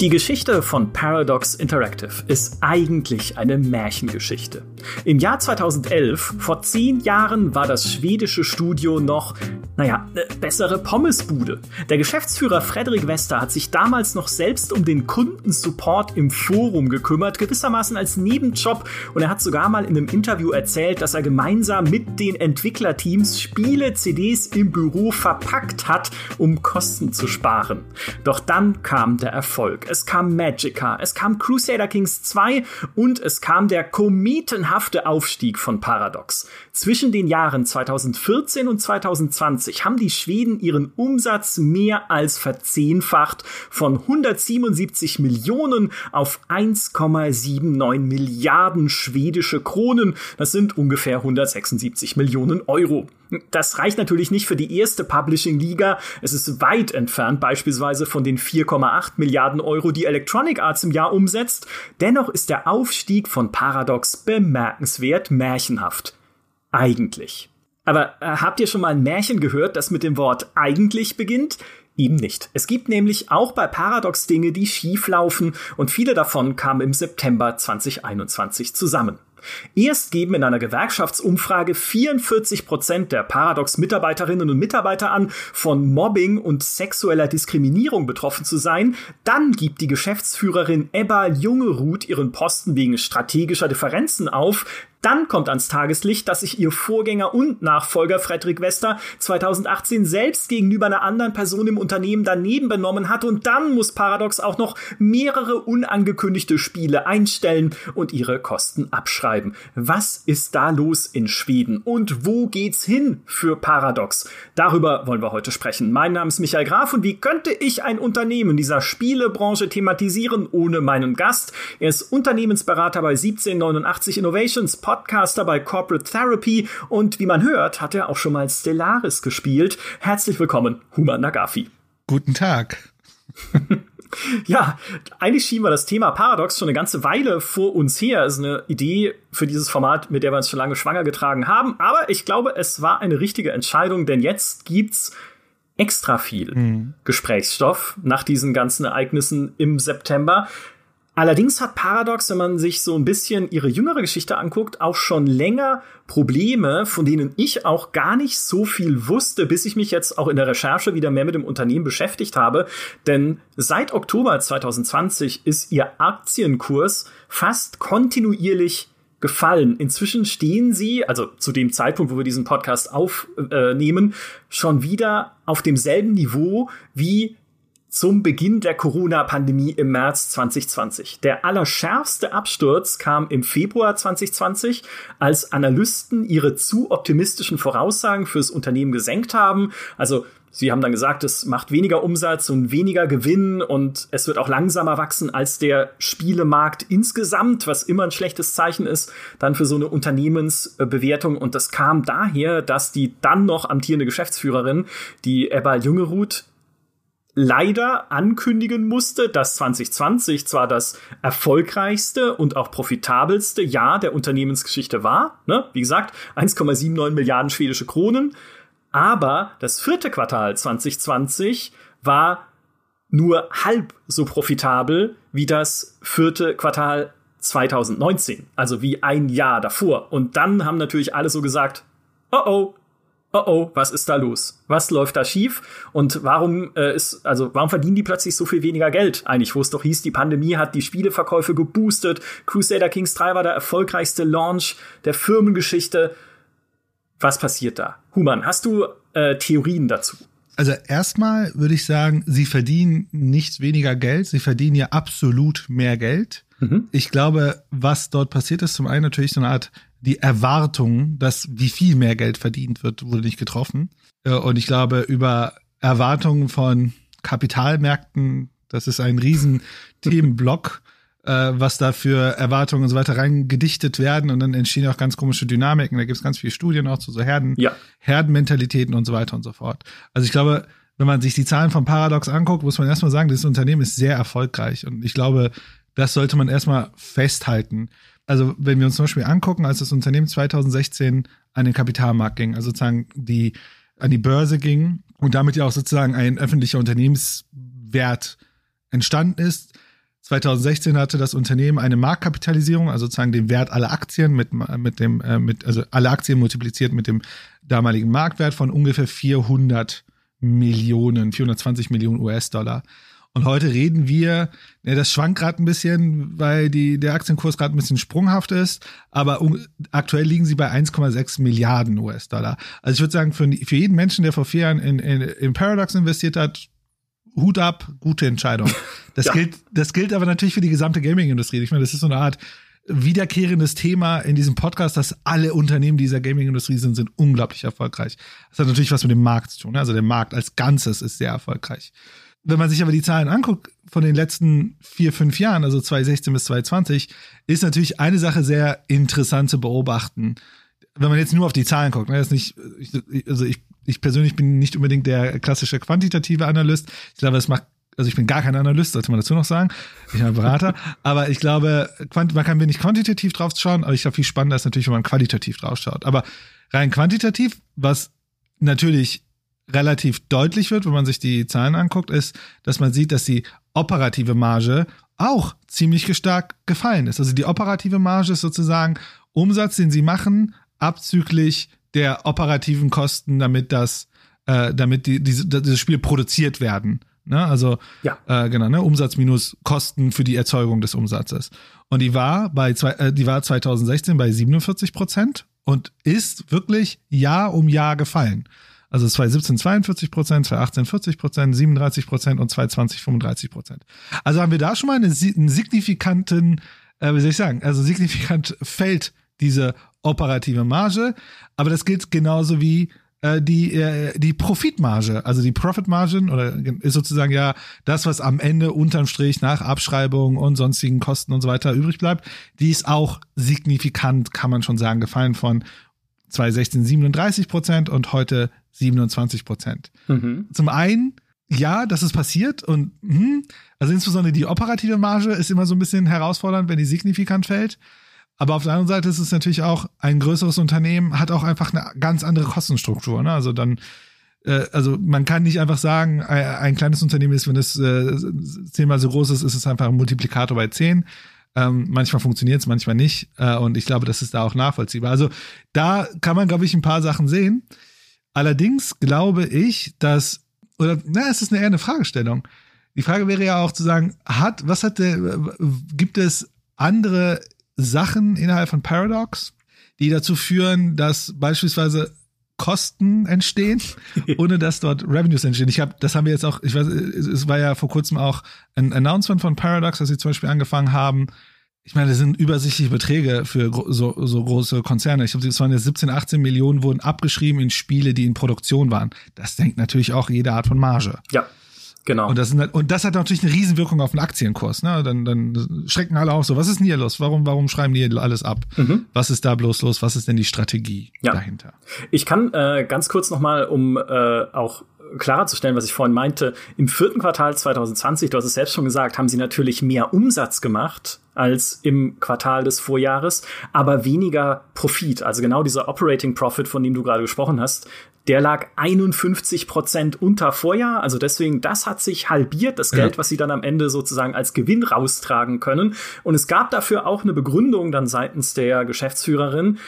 Die Geschichte von Paradox Interactive ist eigentlich eine Märchengeschichte. Im Jahr 2011, vor zehn Jahren, war das schwedische Studio noch, naja, eine bessere Pommesbude. Der Geschäftsführer Frederik Wester hat sich damals noch selbst um den Kundensupport im Forum gekümmert, gewissermaßen als Nebenjob. Und er hat sogar mal in einem Interview erzählt, dass er gemeinsam mit den Entwicklerteams Spiele, CDs im Büro verpackt hat, um Kosten zu sparen. Doch dann kam der Erfolg es kam Magica, es kam Crusader Kings 2 und es kam der kometenhafte Aufstieg von Paradox. Zwischen den Jahren 2014 und 2020 haben die Schweden ihren Umsatz mehr als verzehnfacht von 177 Millionen auf 1,79 Milliarden schwedische Kronen. Das sind ungefähr 176 Millionen Euro. Das reicht natürlich nicht für die erste Publishing-Liga. Es ist weit entfernt beispielsweise von den 4,8 Milliarden Euro, die Electronic Arts im Jahr umsetzt. Dennoch ist der Aufstieg von Paradox bemerkenswert märchenhaft. Eigentlich. Aber äh, habt ihr schon mal ein Märchen gehört, das mit dem Wort eigentlich beginnt? Eben nicht. Es gibt nämlich auch bei Paradox Dinge, die schief laufen und viele davon kamen im September 2021 zusammen. Erst geben in einer Gewerkschaftsumfrage 44 Prozent der Paradox-Mitarbeiterinnen und Mitarbeiter an, von Mobbing und sexueller Diskriminierung betroffen zu sein. Dann gibt die Geschäftsführerin Ebba Jungeruth ihren Posten wegen strategischer Differenzen auf. Dann kommt ans Tageslicht, dass sich ihr Vorgänger und Nachfolger Frederick Wester 2018 selbst gegenüber einer anderen Person im Unternehmen daneben benommen hat und dann muss Paradox auch noch mehrere unangekündigte Spiele einstellen und ihre Kosten abschreiben. Was ist da los in Schweden und wo geht's hin für Paradox? Darüber wollen wir heute sprechen. Mein Name ist Michael Graf und wie könnte ich ein Unternehmen dieser Spielebranche thematisieren ohne meinen Gast? Er ist Unternehmensberater bei 1789 Innovations Podcaster bei Corporate Therapy und wie man hört, hat er auch schon mal Stellaris gespielt. Herzlich willkommen, Human Nagafi. Guten Tag. Ja, eigentlich schieben wir das Thema Paradox schon eine ganze Weile vor uns her. Das ist eine Idee für dieses Format, mit der wir uns schon lange schwanger getragen haben. Aber ich glaube, es war eine richtige Entscheidung, denn jetzt gibt's extra viel mhm. Gesprächsstoff nach diesen ganzen Ereignissen im September. Allerdings hat Paradox, wenn man sich so ein bisschen ihre jüngere Geschichte anguckt, auch schon länger Probleme, von denen ich auch gar nicht so viel wusste, bis ich mich jetzt auch in der Recherche wieder mehr mit dem Unternehmen beschäftigt habe. Denn seit Oktober 2020 ist ihr Aktienkurs fast kontinuierlich gefallen. Inzwischen stehen sie, also zu dem Zeitpunkt, wo wir diesen Podcast aufnehmen, schon wieder auf demselben Niveau wie zum Beginn der Corona-Pandemie im März 2020. Der allerschärfste Absturz kam im Februar 2020, als Analysten ihre zu optimistischen Voraussagen fürs Unternehmen gesenkt haben. Also Sie haben dann gesagt, es macht weniger Umsatz und weniger Gewinn und es wird auch langsamer wachsen als der Spielemarkt insgesamt, was immer ein schlechtes Zeichen ist, dann für so eine Unternehmensbewertung. Und das kam daher, dass die dann noch amtierende Geschäftsführerin, die Ebba Jungeruth, leider ankündigen musste, dass 2020 zwar das erfolgreichste und auch profitabelste Jahr der Unternehmensgeschichte war, ne? wie gesagt, 1,79 Milliarden schwedische Kronen, aber das vierte Quartal 2020 war nur halb so profitabel wie das vierte Quartal 2019, also wie ein Jahr davor. Und dann haben natürlich alle so gesagt, oh oh, oh oh, was ist da los? Was läuft da schief? Und warum äh, ist, also warum verdienen die plötzlich so viel weniger Geld? Eigentlich, wo es doch hieß, die Pandemie hat die Spieleverkäufe geboostet. Crusader Kings 3 war der erfolgreichste Launch der Firmengeschichte. Was passiert da? Human, hast du äh, Theorien dazu? Also erstmal würde ich sagen, sie verdienen nicht weniger Geld, sie verdienen ja absolut mehr Geld. Mhm. Ich glaube, was dort passiert ist, zum einen natürlich so eine Art die Erwartung, dass wie viel mehr Geld verdient wird, wurde nicht getroffen. Äh, und ich glaube, über Erwartungen von Kapitalmärkten, das ist ein riesen Themenblock, äh, was da für Erwartungen und so weiter reingedichtet werden und dann entstehen auch ganz komische Dynamiken. Da gibt es ganz viele Studien auch zu so Herden, ja. Herdenmentalitäten und so weiter und so fort. Also ich glaube, wenn man sich die Zahlen von Paradox anguckt, muss man erstmal sagen, dieses Unternehmen ist sehr erfolgreich. Und ich glaube, das sollte man erstmal festhalten also wenn wir uns zum Beispiel angucken, als das Unternehmen 2016 an den Kapitalmarkt ging, also sozusagen die an die Börse ging und damit ja auch sozusagen ein öffentlicher Unternehmenswert entstanden ist, 2016 hatte das Unternehmen eine Marktkapitalisierung, also sozusagen den Wert aller Aktien mit, mit dem, äh, mit, also alle Aktien multipliziert mit dem damaligen Marktwert von ungefähr 400 Millionen, 420 Millionen US-Dollar. Und heute reden wir, ja, das schwankt gerade ein bisschen, weil die, der Aktienkurs gerade ein bisschen sprunghaft ist, aber um, aktuell liegen sie bei 1,6 Milliarden US-Dollar. Also ich würde sagen, für, für jeden Menschen, der vor vier Jahren in, in, in Paradox investiert hat, Hut ab, gute Entscheidung. Das ja. gilt, das gilt aber natürlich für die gesamte Gaming-Industrie. Ich meine, das ist so eine Art wiederkehrendes Thema in diesem Podcast, dass alle Unternehmen dieser Gaming-Industrie sind, sind unglaublich erfolgreich. Das hat natürlich was mit dem Markt zu tun. Also der Markt als Ganzes ist sehr erfolgreich. Wenn man sich aber die Zahlen anguckt von den letzten vier, fünf Jahren, also 2016 bis 2020, ist natürlich eine Sache sehr interessant zu beobachten. Wenn man jetzt nur auf die Zahlen guckt, ne, ist nicht, also ich, ich persönlich bin nicht unbedingt der klassische quantitative Analyst. Ich glaube, es macht also ich bin gar kein Analyst, sollte man dazu noch sagen. Ich bin Berater. aber ich glaube, man kann wenig quantitativ drauf schauen, aber ich glaube, viel spannender ist natürlich, wenn man qualitativ drauf schaut. Aber rein quantitativ, was natürlich relativ deutlich wird, wenn man sich die Zahlen anguckt, ist, dass man sieht, dass die operative Marge auch ziemlich stark gefallen ist. Also die operative Marge ist sozusagen Umsatz, den sie machen, abzüglich der operativen Kosten, damit das, äh, damit die, diese, dieses Spiel produziert werden. Ne? Also ja. äh, genau, ne? Umsatz minus Kosten für die Erzeugung des Umsatzes. Und die war bei zwei, äh, die war 2016 bei 47 Prozent und ist wirklich Jahr um Jahr gefallen. Also 2017 42 Prozent, 2018 40 Prozent, 37 Prozent und 2020 35 Prozent. Also haben wir da schon mal einen, signifikanten, äh, wie soll ich sagen, also signifikant fällt diese operative Marge, aber das gilt genauso wie äh, die, äh, die Profitmarge, also die Profitmargin oder ist sozusagen ja das, was am Ende unterm Strich nach Abschreibung und sonstigen Kosten und so weiter übrig bleibt, die ist auch signifikant, kann man schon sagen, gefallen von 2016 37 Prozent und heute 27 Prozent. Mhm. Zum einen, ja, das ist passiert und hm, also insbesondere die operative Marge ist immer so ein bisschen herausfordernd, wenn die signifikant fällt. Aber auf der anderen Seite ist es natürlich auch ein größeres Unternehmen, hat auch einfach eine ganz andere Kostenstruktur. Ne? Also dann, äh, also man kann nicht einfach sagen, ein, kleines Unternehmen ist, wenn es äh, zehnmal so groß ist, ist es einfach ein Multiplikator bei zehn. Ähm, manchmal funktioniert es, manchmal nicht. Äh, und ich glaube, das ist da auch nachvollziehbar. Also da kann man, glaube ich, ein paar Sachen sehen. Allerdings glaube ich, dass, oder na, es ist eine eher eine Fragestellung. Die Frage wäre ja auch zu sagen, hat, was hat der, gibt es andere Sachen innerhalb von Paradox, die dazu führen, dass beispielsweise Kosten entstehen, ohne dass dort Revenues entstehen. Ich habe, das haben wir jetzt auch, ich weiß, es war ja vor kurzem auch ein Announcement von Paradox, dass sie zum Beispiel angefangen haben. Ich meine, das sind übersichtliche Beträge für so, so große Konzerne. Ich glaube, es waren jetzt 17, 18 Millionen wurden abgeschrieben in Spiele, die in Produktion waren. Das denkt natürlich auch jede Art von Marge. Ja. Genau. Und das, sind, halt, und das hat natürlich eine Riesenwirkung auf den Aktienkurs. Ne? Dann, dann schrecken alle auch so, was ist denn hier los? Warum, warum schreiben die alles ab? Mhm. Was ist da bloß los? Was ist denn die Strategie ja. dahinter? Ich kann äh, ganz kurz nochmal, um äh, auch klarer zu stellen, was ich vorhin meinte, im vierten Quartal 2020, du hast es selbst schon gesagt, haben sie natürlich mehr Umsatz gemacht als im Quartal des Vorjahres, aber weniger Profit. Also genau dieser Operating Profit, von dem du gerade gesprochen hast, der lag 51 Prozent unter Vorjahr. Also deswegen, das hat sich halbiert, das Geld, ja. was sie dann am Ende sozusagen als Gewinn raustragen können. Und es gab dafür auch eine Begründung dann seitens der Geschäftsführerin,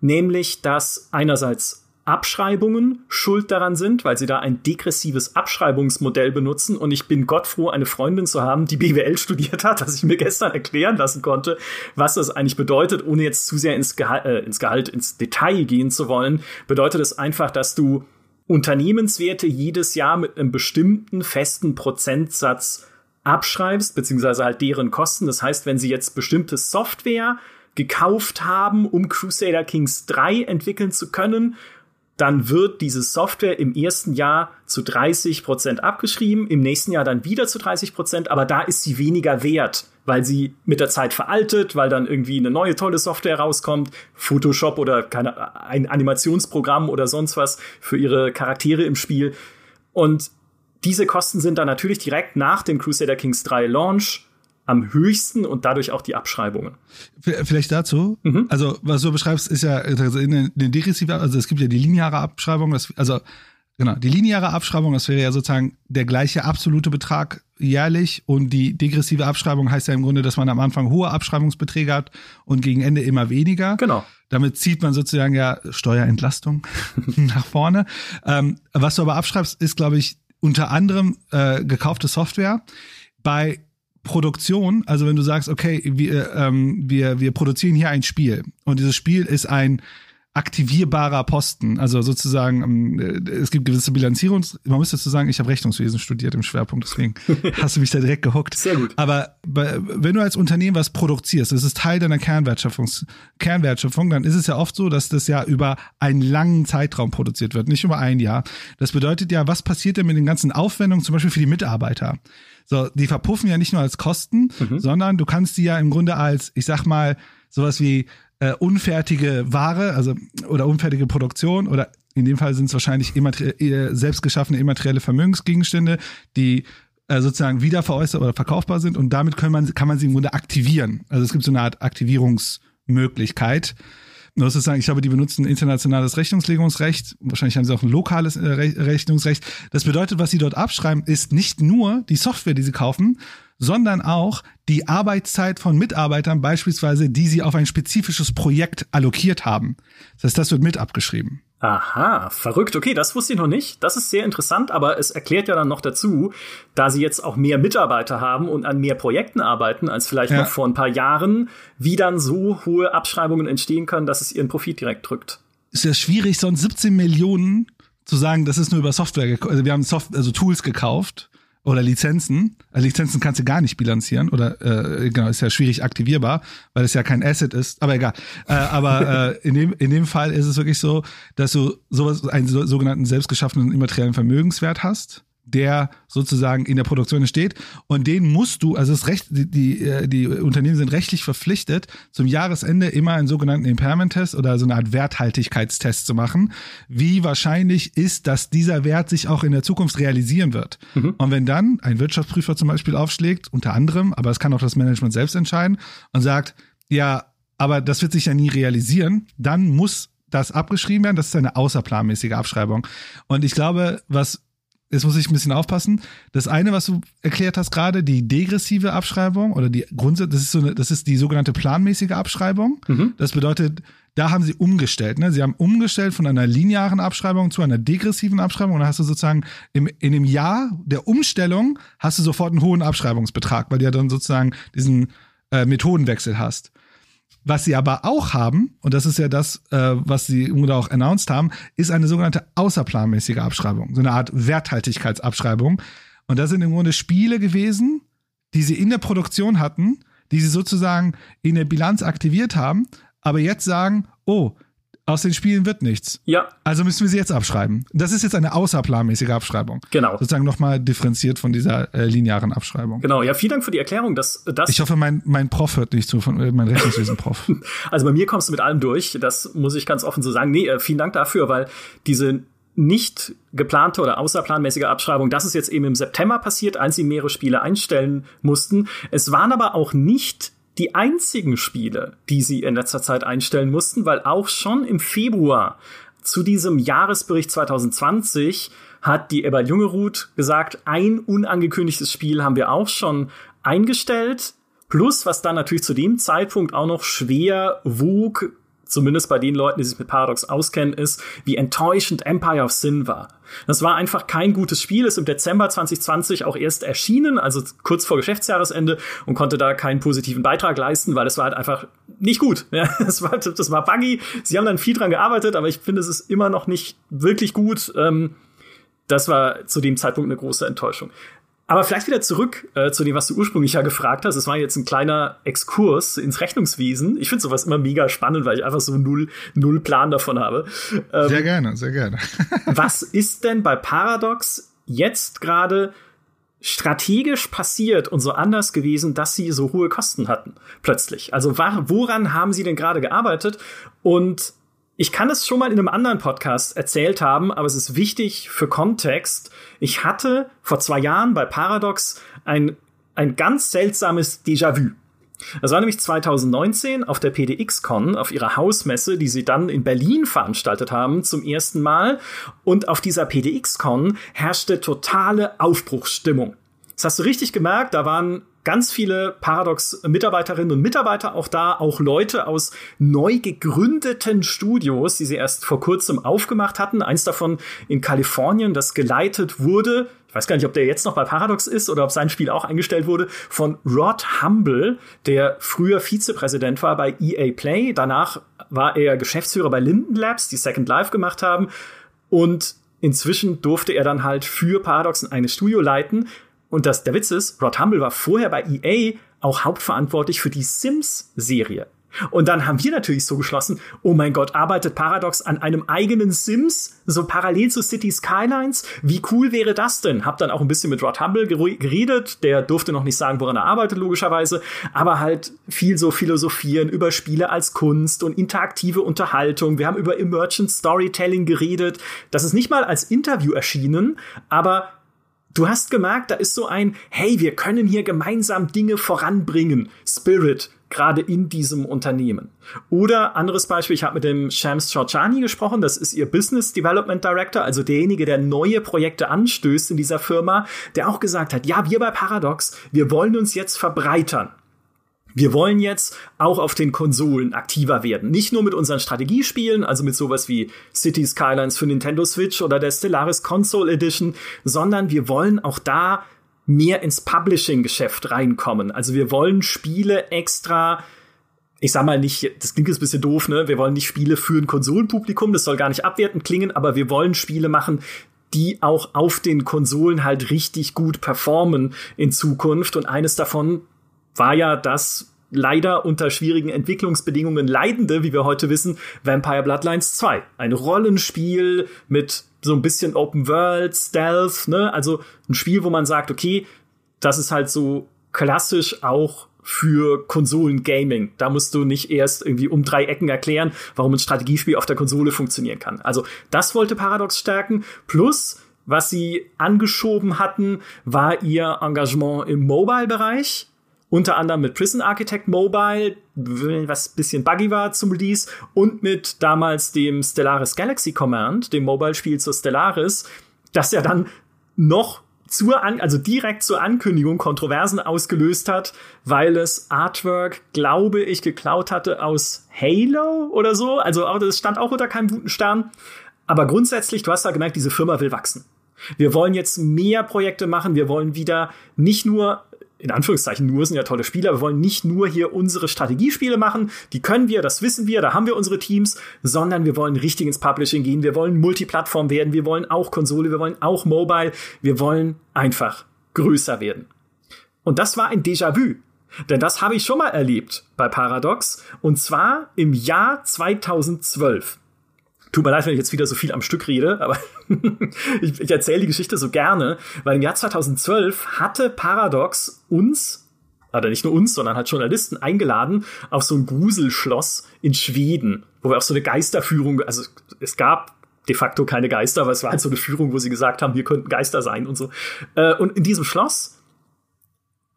nämlich, dass einerseits Abschreibungen schuld daran sind, weil sie da ein degressives Abschreibungsmodell benutzen. Und ich bin Gott froh, eine Freundin zu haben, die BWL studiert hat, dass ich mir gestern erklären lassen konnte, was das eigentlich bedeutet, ohne jetzt zu sehr ins Gehalt, äh, ins, Gehalt ins Detail gehen zu wollen. Bedeutet es einfach, dass du Unternehmenswerte jedes Jahr mit einem bestimmten festen Prozentsatz abschreibst, beziehungsweise halt deren Kosten. Das heißt, wenn sie jetzt bestimmte Software gekauft haben, um Crusader Kings 3 entwickeln zu können dann wird diese Software im ersten Jahr zu 30 Prozent abgeschrieben, im nächsten Jahr dann wieder zu 30 Prozent, aber da ist sie weniger wert, weil sie mit der Zeit veraltet, weil dann irgendwie eine neue tolle Software rauskommt, Photoshop oder keine, ein Animationsprogramm oder sonst was für ihre Charaktere im Spiel. Und diese Kosten sind dann natürlich direkt nach dem Crusader Kings 3 Launch am höchsten und dadurch auch die Abschreibungen. Vielleicht dazu. Mhm. Also, was du beschreibst, ist ja in den degressiven, also es gibt ja die lineare Abschreibung, das, also Genau, die lineare Abschreibung, das wäre ja sozusagen der gleiche absolute Betrag jährlich und die degressive Abschreibung heißt ja im Grunde, dass man am Anfang hohe Abschreibungsbeträge hat und gegen Ende immer weniger. Genau. Damit zieht man sozusagen ja Steuerentlastung nach vorne. Ähm, was du aber abschreibst, ist, glaube ich, unter anderem äh, gekaufte Software. Bei Produktion, also wenn du sagst, okay, wir, ähm, wir, wir produzieren hier ein Spiel und dieses Spiel ist ein aktivierbarer Posten. Also sozusagen, ähm, äh, es gibt gewisse Bilanzierungs, man muss dazu sagen, ich habe Rechnungswesen studiert im Schwerpunkt, deswegen hast du mich da direkt gehuckt. Sehr gut. Aber wenn du als Unternehmen was produzierst, das ist Teil deiner Kernwertschöpfungs Kernwertschöpfung, dann ist es ja oft so, dass das ja über einen langen Zeitraum produziert wird, nicht über ein Jahr. Das bedeutet ja, was passiert denn mit den ganzen Aufwendungen, zum Beispiel für die Mitarbeiter? So, die verpuffen ja nicht nur als Kosten, mhm. sondern du kannst die ja im Grunde als, ich sag mal, sowas wie äh, unfertige Ware, also oder unfertige Produktion oder in dem Fall sind es wahrscheinlich äh, selbst geschaffene immaterielle Vermögensgegenstände, die äh, sozusagen wiederveräußert oder verkaufbar sind und damit kann man, kann man sie im Grunde aktivieren. Also es gibt so eine Art Aktivierungsmöglichkeit. Nur sozusagen, ich glaube, die benutzen internationales Rechnungslegungsrecht. Wahrscheinlich haben sie auch ein lokales äh, Rechnungsrecht. Das bedeutet, was sie dort abschreiben, ist nicht nur die Software, die sie kaufen, sondern auch die Arbeitszeit von Mitarbeitern beispielsweise, die sie auf ein spezifisches Projekt allokiert haben. Das heißt, das wird mit abgeschrieben. Aha, verrückt. Okay, das wusste ich noch nicht. Das ist sehr interessant, aber es erklärt ja dann noch dazu, da sie jetzt auch mehr Mitarbeiter haben und an mehr Projekten arbeiten als vielleicht ja. noch vor ein paar Jahren, wie dann so hohe Abschreibungen entstehen können, dass es ihren Profit direkt drückt. Ist ja schwierig, sonst 17 Millionen zu sagen, das ist nur über Software, also wir haben Soft also Tools gekauft oder Lizenzen. Also Lizenzen kannst du gar nicht bilanzieren oder äh, genau ist ja schwierig aktivierbar, weil es ja kein Asset ist. Aber egal. Äh, aber äh, in dem in dem Fall ist es wirklich so, dass du sowas einen so, sogenannten selbstgeschaffenen immateriellen Vermögenswert hast der sozusagen in der Produktion entsteht. Und den musst du, also das Recht, die, die, äh, die Unternehmen sind rechtlich verpflichtet, zum Jahresende immer einen sogenannten Impairment-Test oder so eine Art Werthaltigkeitstest zu machen. Wie wahrscheinlich ist, dass dieser Wert sich auch in der Zukunft realisieren wird? Mhm. Und wenn dann ein Wirtschaftsprüfer zum Beispiel aufschlägt, unter anderem, aber es kann auch das Management selbst entscheiden und sagt, ja, aber das wird sich ja nie realisieren, dann muss das abgeschrieben werden. Das ist eine außerplanmäßige Abschreibung. Und ich glaube, was jetzt muss ich ein bisschen aufpassen. Das eine, was du erklärt hast gerade, die degressive Abschreibung oder die Grundsatz, das ist so eine, das ist die sogenannte planmäßige Abschreibung. Mhm. Das bedeutet, da haben sie umgestellt. Ne? Sie haben umgestellt von einer linearen Abschreibung zu einer degressiven Abschreibung. Und dann hast du sozusagen im, in dem Jahr der Umstellung hast du sofort einen hohen Abschreibungsbetrag, weil du ja dann sozusagen diesen äh, Methodenwechsel hast. Was sie aber auch haben, und das ist ja das, äh, was sie auch announced haben, ist eine sogenannte außerplanmäßige Abschreibung, so eine Art Werthaltigkeitsabschreibung. Und das sind im Grunde Spiele gewesen, die sie in der Produktion hatten, die sie sozusagen in der Bilanz aktiviert haben, aber jetzt sagen, oh, aus den Spielen wird nichts. Ja. Also müssen wir sie jetzt abschreiben. Das ist jetzt eine außerplanmäßige Abschreibung. Genau. Sozusagen nochmal differenziert von dieser äh, linearen Abschreibung. Genau. Ja, vielen Dank für die Erklärung. Dass, dass ich hoffe, mein, mein Prof hört nicht zu, von, äh, mein Rechnungswesen-Prof. also bei mir kommst du mit allem durch. Das muss ich ganz offen so sagen. Nee, äh, vielen Dank dafür, weil diese nicht geplante oder außerplanmäßige Abschreibung, das ist jetzt eben im September passiert, als sie mehrere Spiele einstellen mussten. Es waren aber auch nicht die einzigen Spiele, die sie in letzter Zeit einstellen mussten, weil auch schon im Februar zu diesem Jahresbericht 2020 hat die Ebba Jungerud gesagt, ein unangekündigtes Spiel haben wir auch schon eingestellt. Plus, was dann natürlich zu dem Zeitpunkt auch noch schwer wog, zumindest bei den Leuten, die sich mit Paradox auskennen, ist, wie enttäuschend Empire of Sin war. Das war einfach kein gutes Spiel, ist im Dezember 2020 auch erst erschienen, also kurz vor Geschäftsjahresende und konnte da keinen positiven Beitrag leisten, weil es war halt einfach nicht gut. Ja, das, war, das war buggy. Sie haben dann viel dran gearbeitet, aber ich finde, es ist immer noch nicht wirklich gut. Ähm, das war zu dem Zeitpunkt eine große Enttäuschung. Aber vielleicht wieder zurück äh, zu dem, was du ursprünglich ja gefragt hast. Es war jetzt ein kleiner Exkurs ins Rechnungswesen. Ich finde sowas immer mega spannend, weil ich einfach so null, null Plan davon habe. Ähm, sehr gerne, sehr gerne. was ist denn bei Paradox jetzt gerade strategisch passiert und so anders gewesen, dass sie so hohe Kosten hatten plötzlich? Also woran haben sie denn gerade gearbeitet? Und ich kann es schon mal in einem anderen Podcast erzählt haben, aber es ist wichtig für Kontext. Ich hatte vor zwei Jahren bei Paradox ein, ein ganz seltsames Déjà-vu. Das war nämlich 2019 auf der PDX-Con, auf ihrer Hausmesse, die sie dann in Berlin veranstaltet haben, zum ersten Mal. Und auf dieser PDX-Con herrschte totale Aufbruchsstimmung. Das hast du richtig gemerkt, da waren ganz viele Paradox-Mitarbeiterinnen und Mitarbeiter auch da, auch Leute aus neu gegründeten Studios, die sie erst vor kurzem aufgemacht hatten. Eins davon in Kalifornien, das geleitet wurde ich weiß gar nicht, ob der jetzt noch bei Paradox ist oder ob sein Spiel auch eingestellt wurde, von Rod Humble, der früher Vizepräsident war bei EA Play. Danach war er Geschäftsführer bei Linden Labs, die Second Life gemacht haben. Und inzwischen durfte er dann halt für Paradox ein Studio leiten. Und das, der Witz ist, Rod Humble war vorher bei EA auch hauptverantwortlich für die Sims-Serie. Und dann haben wir natürlich so geschlossen, oh mein Gott, arbeitet Paradox an einem eigenen Sims, so parallel zu City Skylines? Wie cool wäre das denn? Hab dann auch ein bisschen mit Rod Humble geredet, der durfte noch nicht sagen, woran er arbeitet, logischerweise, aber halt viel so philosophieren über Spiele als Kunst und interaktive Unterhaltung. Wir haben über Emergent Storytelling geredet. Das ist nicht mal als Interview erschienen, aber Du hast gemerkt, da ist so ein, hey, wir können hier gemeinsam Dinge voranbringen. Spirit, gerade in diesem Unternehmen. Oder anderes Beispiel, ich habe mit dem Shams Chorchani gesprochen, das ist ihr Business Development Director, also derjenige, der neue Projekte anstößt in dieser Firma, der auch gesagt hat, ja, wir bei Paradox, wir wollen uns jetzt verbreitern. Wir wollen jetzt auch auf den Konsolen aktiver werden. Nicht nur mit unseren Strategiespielen, also mit sowas wie City Skylines für Nintendo Switch oder der Stellaris Console Edition, sondern wir wollen auch da mehr ins Publishing-Geschäft reinkommen. Also wir wollen Spiele extra ich sag mal nicht, das klingt jetzt ein bisschen doof, ne? Wir wollen nicht Spiele für ein Konsolenpublikum, das soll gar nicht abwertend klingen, aber wir wollen Spiele machen, die auch auf den Konsolen halt richtig gut performen in Zukunft. Und eines davon war ja das leider unter schwierigen Entwicklungsbedingungen leidende, wie wir heute wissen, Vampire Bloodlines 2. Ein Rollenspiel mit so ein bisschen Open World, Stealth, ne? Also ein Spiel, wo man sagt, okay, das ist halt so klassisch auch für Konsolen-Gaming. Da musst du nicht erst irgendwie um drei Ecken erklären, warum ein Strategiespiel auf der Konsole funktionieren kann. Also das wollte Paradox stärken. Plus, was sie angeschoben hatten, war ihr Engagement im Mobile-Bereich unter anderem mit Prison Architect Mobile, was bisschen buggy war zum Release, und mit damals dem Stellaris Galaxy Command, dem Mobile-Spiel zur Stellaris, das ja dann noch zur An also direkt zur Ankündigung Kontroversen ausgelöst hat, weil es Artwork, glaube ich, geklaut hatte aus Halo oder so. Also das stand auch unter keinem guten Stern. Aber grundsätzlich, du hast ja gemerkt, diese Firma will wachsen. Wir wollen jetzt mehr Projekte machen. Wir wollen wieder nicht nur in Anführungszeichen nur sind ja tolle Spieler. Wir wollen nicht nur hier unsere Strategiespiele machen, die können wir, das wissen wir, da haben wir unsere Teams, sondern wir wollen richtig ins Publishing gehen. Wir wollen Multiplattform werden, wir wollen auch Konsole, wir wollen auch Mobile, wir wollen einfach größer werden. Und das war ein Déjà-vu. Denn das habe ich schon mal erlebt bei Paradox. Und zwar im Jahr 2012. Tut mir leid, wenn ich jetzt wieder so viel am Stück rede, aber ich, ich erzähle die Geschichte so gerne, weil im Jahr 2012 hatte Paradox uns, oder nicht nur uns, sondern halt Journalisten eingeladen auf so ein Gruselschloss in Schweden, wo wir auch so eine Geisterführung, also es gab de facto keine Geister, aber es war halt so eine Führung, wo sie gesagt haben, wir könnten Geister sein und so. Äh, und in diesem Schloss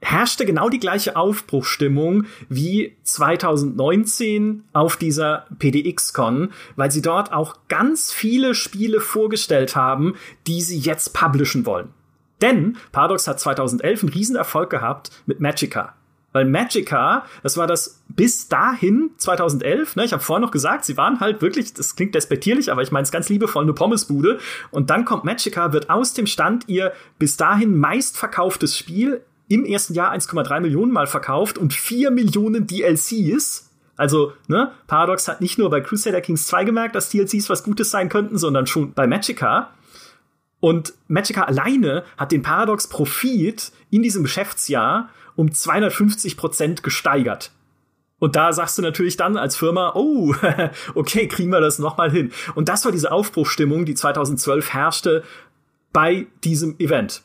herrschte genau die gleiche Aufbruchstimmung wie 2019 auf dieser PDX-Con, weil sie dort auch ganz viele Spiele vorgestellt haben, die sie jetzt publishen wollen. Denn Paradox hat 2011 einen Riesenerfolg gehabt mit Magica. Weil Magica, das war das bis dahin 2011, ne, ich habe vorhin noch gesagt, sie waren halt wirklich, das klingt despektierlich, aber ich meine es ganz liebevoll, eine Pommesbude. Und dann kommt Magica, wird aus dem Stand ihr bis dahin meistverkauftes Spiel im ersten Jahr 1,3 Millionen Mal verkauft und 4 Millionen DLCs. Also, ne, Paradox hat nicht nur bei Crusader Kings 2 gemerkt, dass DLCs was Gutes sein könnten, sondern schon bei Magica. Und Magica alleine hat den Paradox Profit in diesem Geschäftsjahr um 250 Prozent gesteigert. Und da sagst du natürlich dann als Firma, oh, okay, kriegen wir das nochmal hin. Und das war diese Aufbruchstimmung, die 2012 herrschte bei diesem Event.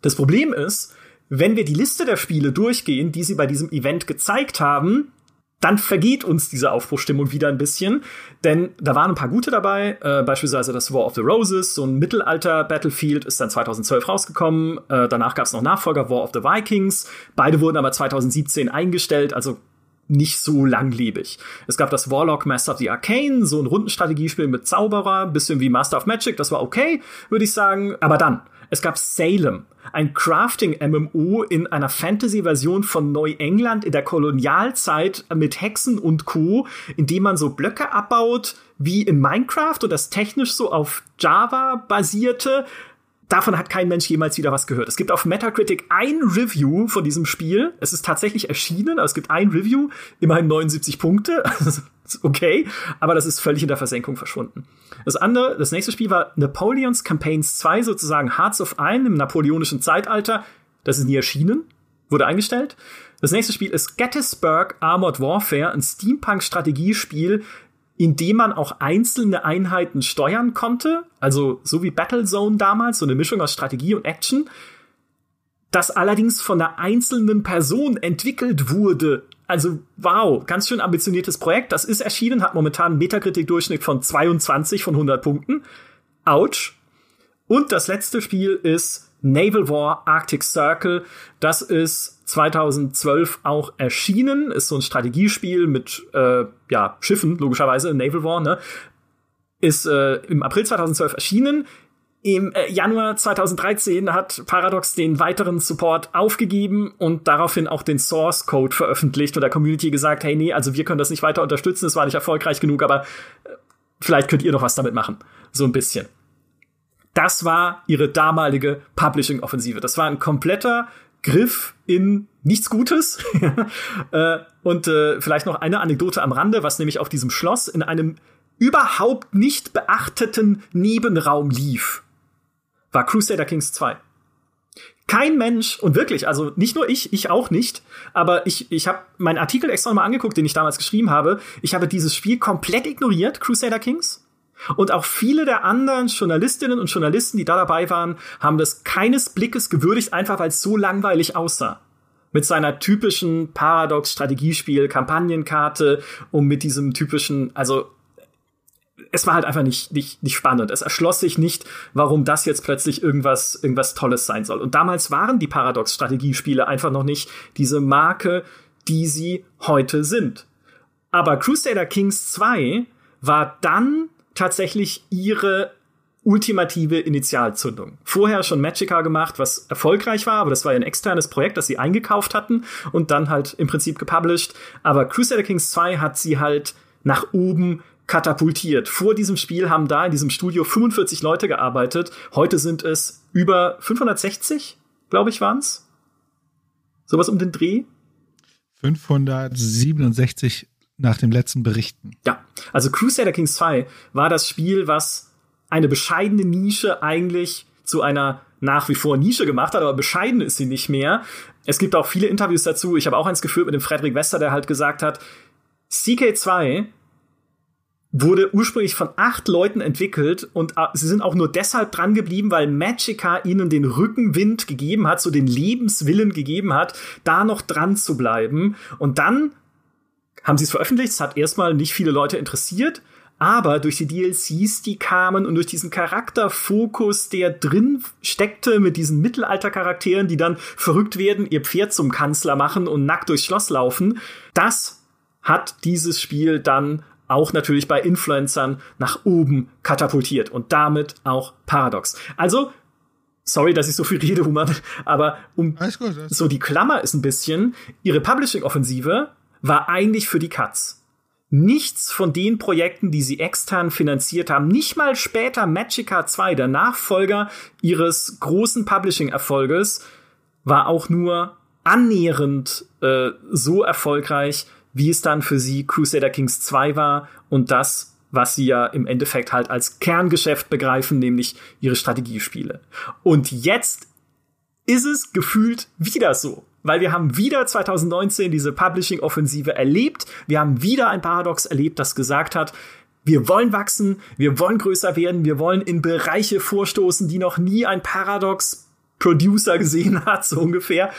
Das Problem ist, wenn wir die Liste der Spiele durchgehen, die sie bei diesem Event gezeigt haben, dann vergeht uns diese Aufbruchstimmung wieder ein bisschen, denn da waren ein paar gute dabei, äh, beispielsweise das War of the Roses, so ein Mittelalter-Battlefield ist dann 2012 rausgekommen, äh, danach gab es noch Nachfolger War of the Vikings, beide wurden aber 2017 eingestellt, also nicht so langlebig. Es gab das Warlock Master of the Arcane, so ein Rundenstrategiespiel mit Zauberer, bisschen wie Master of Magic, das war okay, würde ich sagen, aber dann es gab Salem, ein Crafting-MMO in einer Fantasy-Version von Neuengland in der Kolonialzeit mit Hexen und Co., in dem man so Blöcke abbaut wie in Minecraft und das technisch so auf Java basierte. Davon hat kein Mensch jemals wieder was gehört. Es gibt auf Metacritic ein Review von diesem Spiel. Es ist tatsächlich erschienen, aber es gibt ein Review, immerhin 79 Punkte. okay, aber das ist völlig in der Versenkung verschwunden. Das andere, das nächste Spiel war Napoleons Campaigns 2, sozusagen Hearts of Iron im napoleonischen Zeitalter. Das ist nie erschienen, wurde eingestellt. Das nächste Spiel ist Gettysburg Armored Warfare, ein Steampunk-Strategiespiel, in dem man auch einzelne Einheiten steuern konnte. Also so wie Battlezone damals, so eine Mischung aus Strategie und Action. Das allerdings von einer einzelnen Person entwickelt wurde also wow, ganz schön ambitioniertes Projekt. Das ist erschienen, hat momentan einen Metakritik-Durchschnitt von 22 von 100 Punkten. Ouch. Und das letzte Spiel ist Naval War Arctic Circle. Das ist 2012 auch erschienen. Ist so ein Strategiespiel mit äh, ja, Schiffen, logischerweise, Naval War, ne? Ist äh, im April 2012 erschienen. Im äh, Januar 2013 hat Paradox den weiteren Support aufgegeben und daraufhin auch den Source Code veröffentlicht und der Community gesagt, hey, nee, also wir können das nicht weiter unterstützen, es war nicht erfolgreich genug, aber äh, vielleicht könnt ihr noch was damit machen. So ein bisschen. Das war ihre damalige Publishing-Offensive. Das war ein kompletter Griff in nichts Gutes. äh, und äh, vielleicht noch eine Anekdote am Rande, was nämlich auf diesem Schloss in einem überhaupt nicht beachteten Nebenraum lief war Crusader Kings 2. Kein Mensch, und wirklich, also nicht nur ich, ich auch nicht, aber ich, ich habe meinen Artikel extra mal angeguckt, den ich damals geschrieben habe. Ich habe dieses Spiel komplett ignoriert, Crusader Kings. Und auch viele der anderen Journalistinnen und Journalisten, die da dabei waren, haben das keines Blickes gewürdigt, einfach weil es so langweilig aussah mit seiner typischen Paradox-Strategiespiel, Kampagnenkarte und mit diesem typischen, also es war halt einfach nicht, nicht, nicht spannend. Es erschloss sich nicht, warum das jetzt plötzlich irgendwas, irgendwas Tolles sein soll. Und damals waren die Paradox-Strategiespiele einfach noch nicht diese Marke, die sie heute sind. Aber Crusader Kings 2 war dann tatsächlich ihre ultimative Initialzündung. Vorher schon Magica gemacht, was erfolgreich war, aber das war ein externes Projekt, das sie eingekauft hatten und dann halt im Prinzip gepublished. Aber Crusader Kings 2 hat sie halt nach oben katapultiert. Vor diesem Spiel haben da in diesem Studio 45 Leute gearbeitet. Heute sind es über 560, glaube ich, waren's. Sowas um den Dreh. 567 nach dem letzten Berichten. Ja, also Crusader Kings 2 war das Spiel, was eine bescheidene Nische eigentlich zu einer nach wie vor Nische gemacht hat, aber bescheiden ist sie nicht mehr. Es gibt auch viele Interviews dazu. Ich habe auch eins geführt mit dem Frederik Wester, der halt gesagt hat, CK2 wurde ursprünglich von acht Leuten entwickelt und äh, sie sind auch nur deshalb dran geblieben, weil Magica ihnen den Rückenwind gegeben hat, so den Lebenswillen gegeben hat, da noch dran zu bleiben. Und dann haben sie es veröffentlicht. Es hat erstmal nicht viele Leute interessiert. Aber durch die DLCs, die kamen und durch diesen Charakterfokus, der drin steckte mit diesen Mittelaltercharakteren, die dann verrückt werden, ihr Pferd zum Kanzler machen und nackt durchs Schloss laufen, das hat dieses Spiel dann auch natürlich bei Influencern nach oben katapultiert und damit auch Paradox. Also, sorry, dass ich so viel rede, Human, aber um gut, so die Klammer ist ein bisschen, ihre Publishing-Offensive war eigentlich für die Cuts. Nichts von den Projekten, die sie extern finanziert haben, nicht mal später Magica 2, der Nachfolger ihres großen Publishing-Erfolges, war auch nur annähernd äh, so erfolgreich wie es dann für sie Crusader Kings 2 war und das, was sie ja im Endeffekt halt als Kerngeschäft begreifen, nämlich ihre Strategiespiele. Und jetzt ist es gefühlt wieder so. Weil wir haben wieder 2019 diese Publishing-Offensive erlebt. Wir haben wieder ein Paradox erlebt, das gesagt hat, wir wollen wachsen, wir wollen größer werden, wir wollen in Bereiche vorstoßen, die noch nie ein Paradox-Producer gesehen hat, so ungefähr.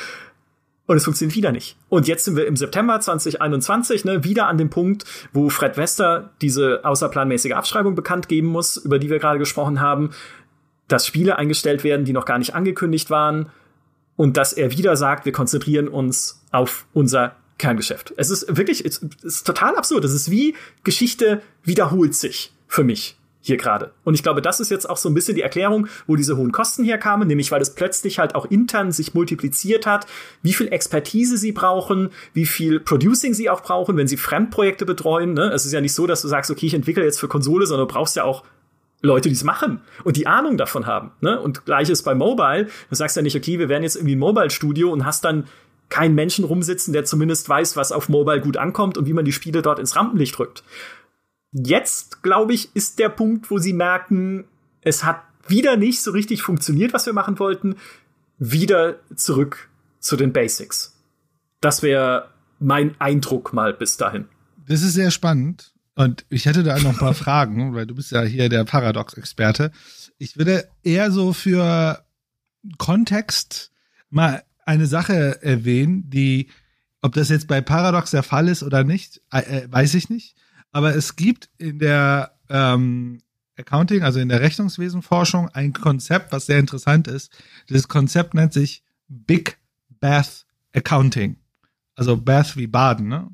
Und es funktioniert wieder nicht. Und jetzt sind wir im September 2021, ne, wieder an dem Punkt, wo Fred Wester diese außerplanmäßige Abschreibung bekannt geben muss, über die wir gerade gesprochen haben, dass Spiele eingestellt werden, die noch gar nicht angekündigt waren. Und dass er wieder sagt, wir konzentrieren uns auf unser Kerngeschäft. Es ist wirklich, es ist total absurd. Es ist wie Geschichte wiederholt sich für mich hier gerade. Und ich glaube, das ist jetzt auch so ein bisschen die Erklärung, wo diese hohen Kosten herkamen, nämlich weil es plötzlich halt auch intern sich multipliziert hat, wie viel Expertise sie brauchen, wie viel Producing sie auch brauchen, wenn sie Fremdprojekte betreuen. Ne? Es ist ja nicht so, dass du sagst, okay, ich entwickle jetzt für Konsole, sondern du brauchst ja auch Leute, die es machen und die Ahnung davon haben. Ne? Und gleiches bei Mobile. Du sagst ja nicht, okay, wir werden jetzt irgendwie ein Mobile-Studio und hast dann keinen Menschen rumsitzen, der zumindest weiß, was auf Mobile gut ankommt und wie man die Spiele dort ins Rampenlicht rückt. Jetzt, glaube ich, ist der Punkt, wo sie merken, es hat wieder nicht so richtig funktioniert, was wir machen wollten. Wieder zurück zu den Basics. Das wäre mein Eindruck mal bis dahin. Das ist sehr spannend. Und ich hätte da noch ein paar Fragen, weil du bist ja hier der Paradox-Experte. Ich würde eher so für Kontext mal eine Sache erwähnen, die, ob das jetzt bei Paradox der Fall ist oder nicht, äh, weiß ich nicht. Aber es gibt in der ähm, Accounting, also in der Rechnungswesenforschung, ein Konzept, was sehr interessant ist. Dieses Konzept nennt sich Big Bath Accounting. Also Bath wie Baden. Ne?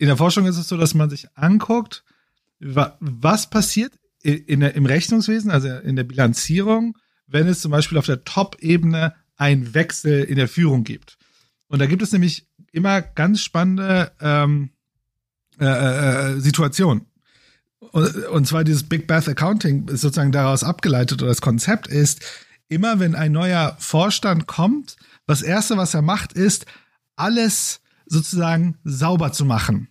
In der Forschung ist es so, dass man sich anguckt, was passiert in der, im Rechnungswesen, also in der Bilanzierung, wenn es zum Beispiel auf der Top-Ebene einen Wechsel in der Führung gibt. Und da gibt es nämlich immer ganz spannende ähm, äh, äh, äh, Situation. Und, und zwar dieses Big Bath Accounting ist sozusagen daraus abgeleitet oder das Konzept ist, immer wenn ein neuer Vorstand kommt, das erste, was er macht, ist, alles sozusagen sauber zu machen.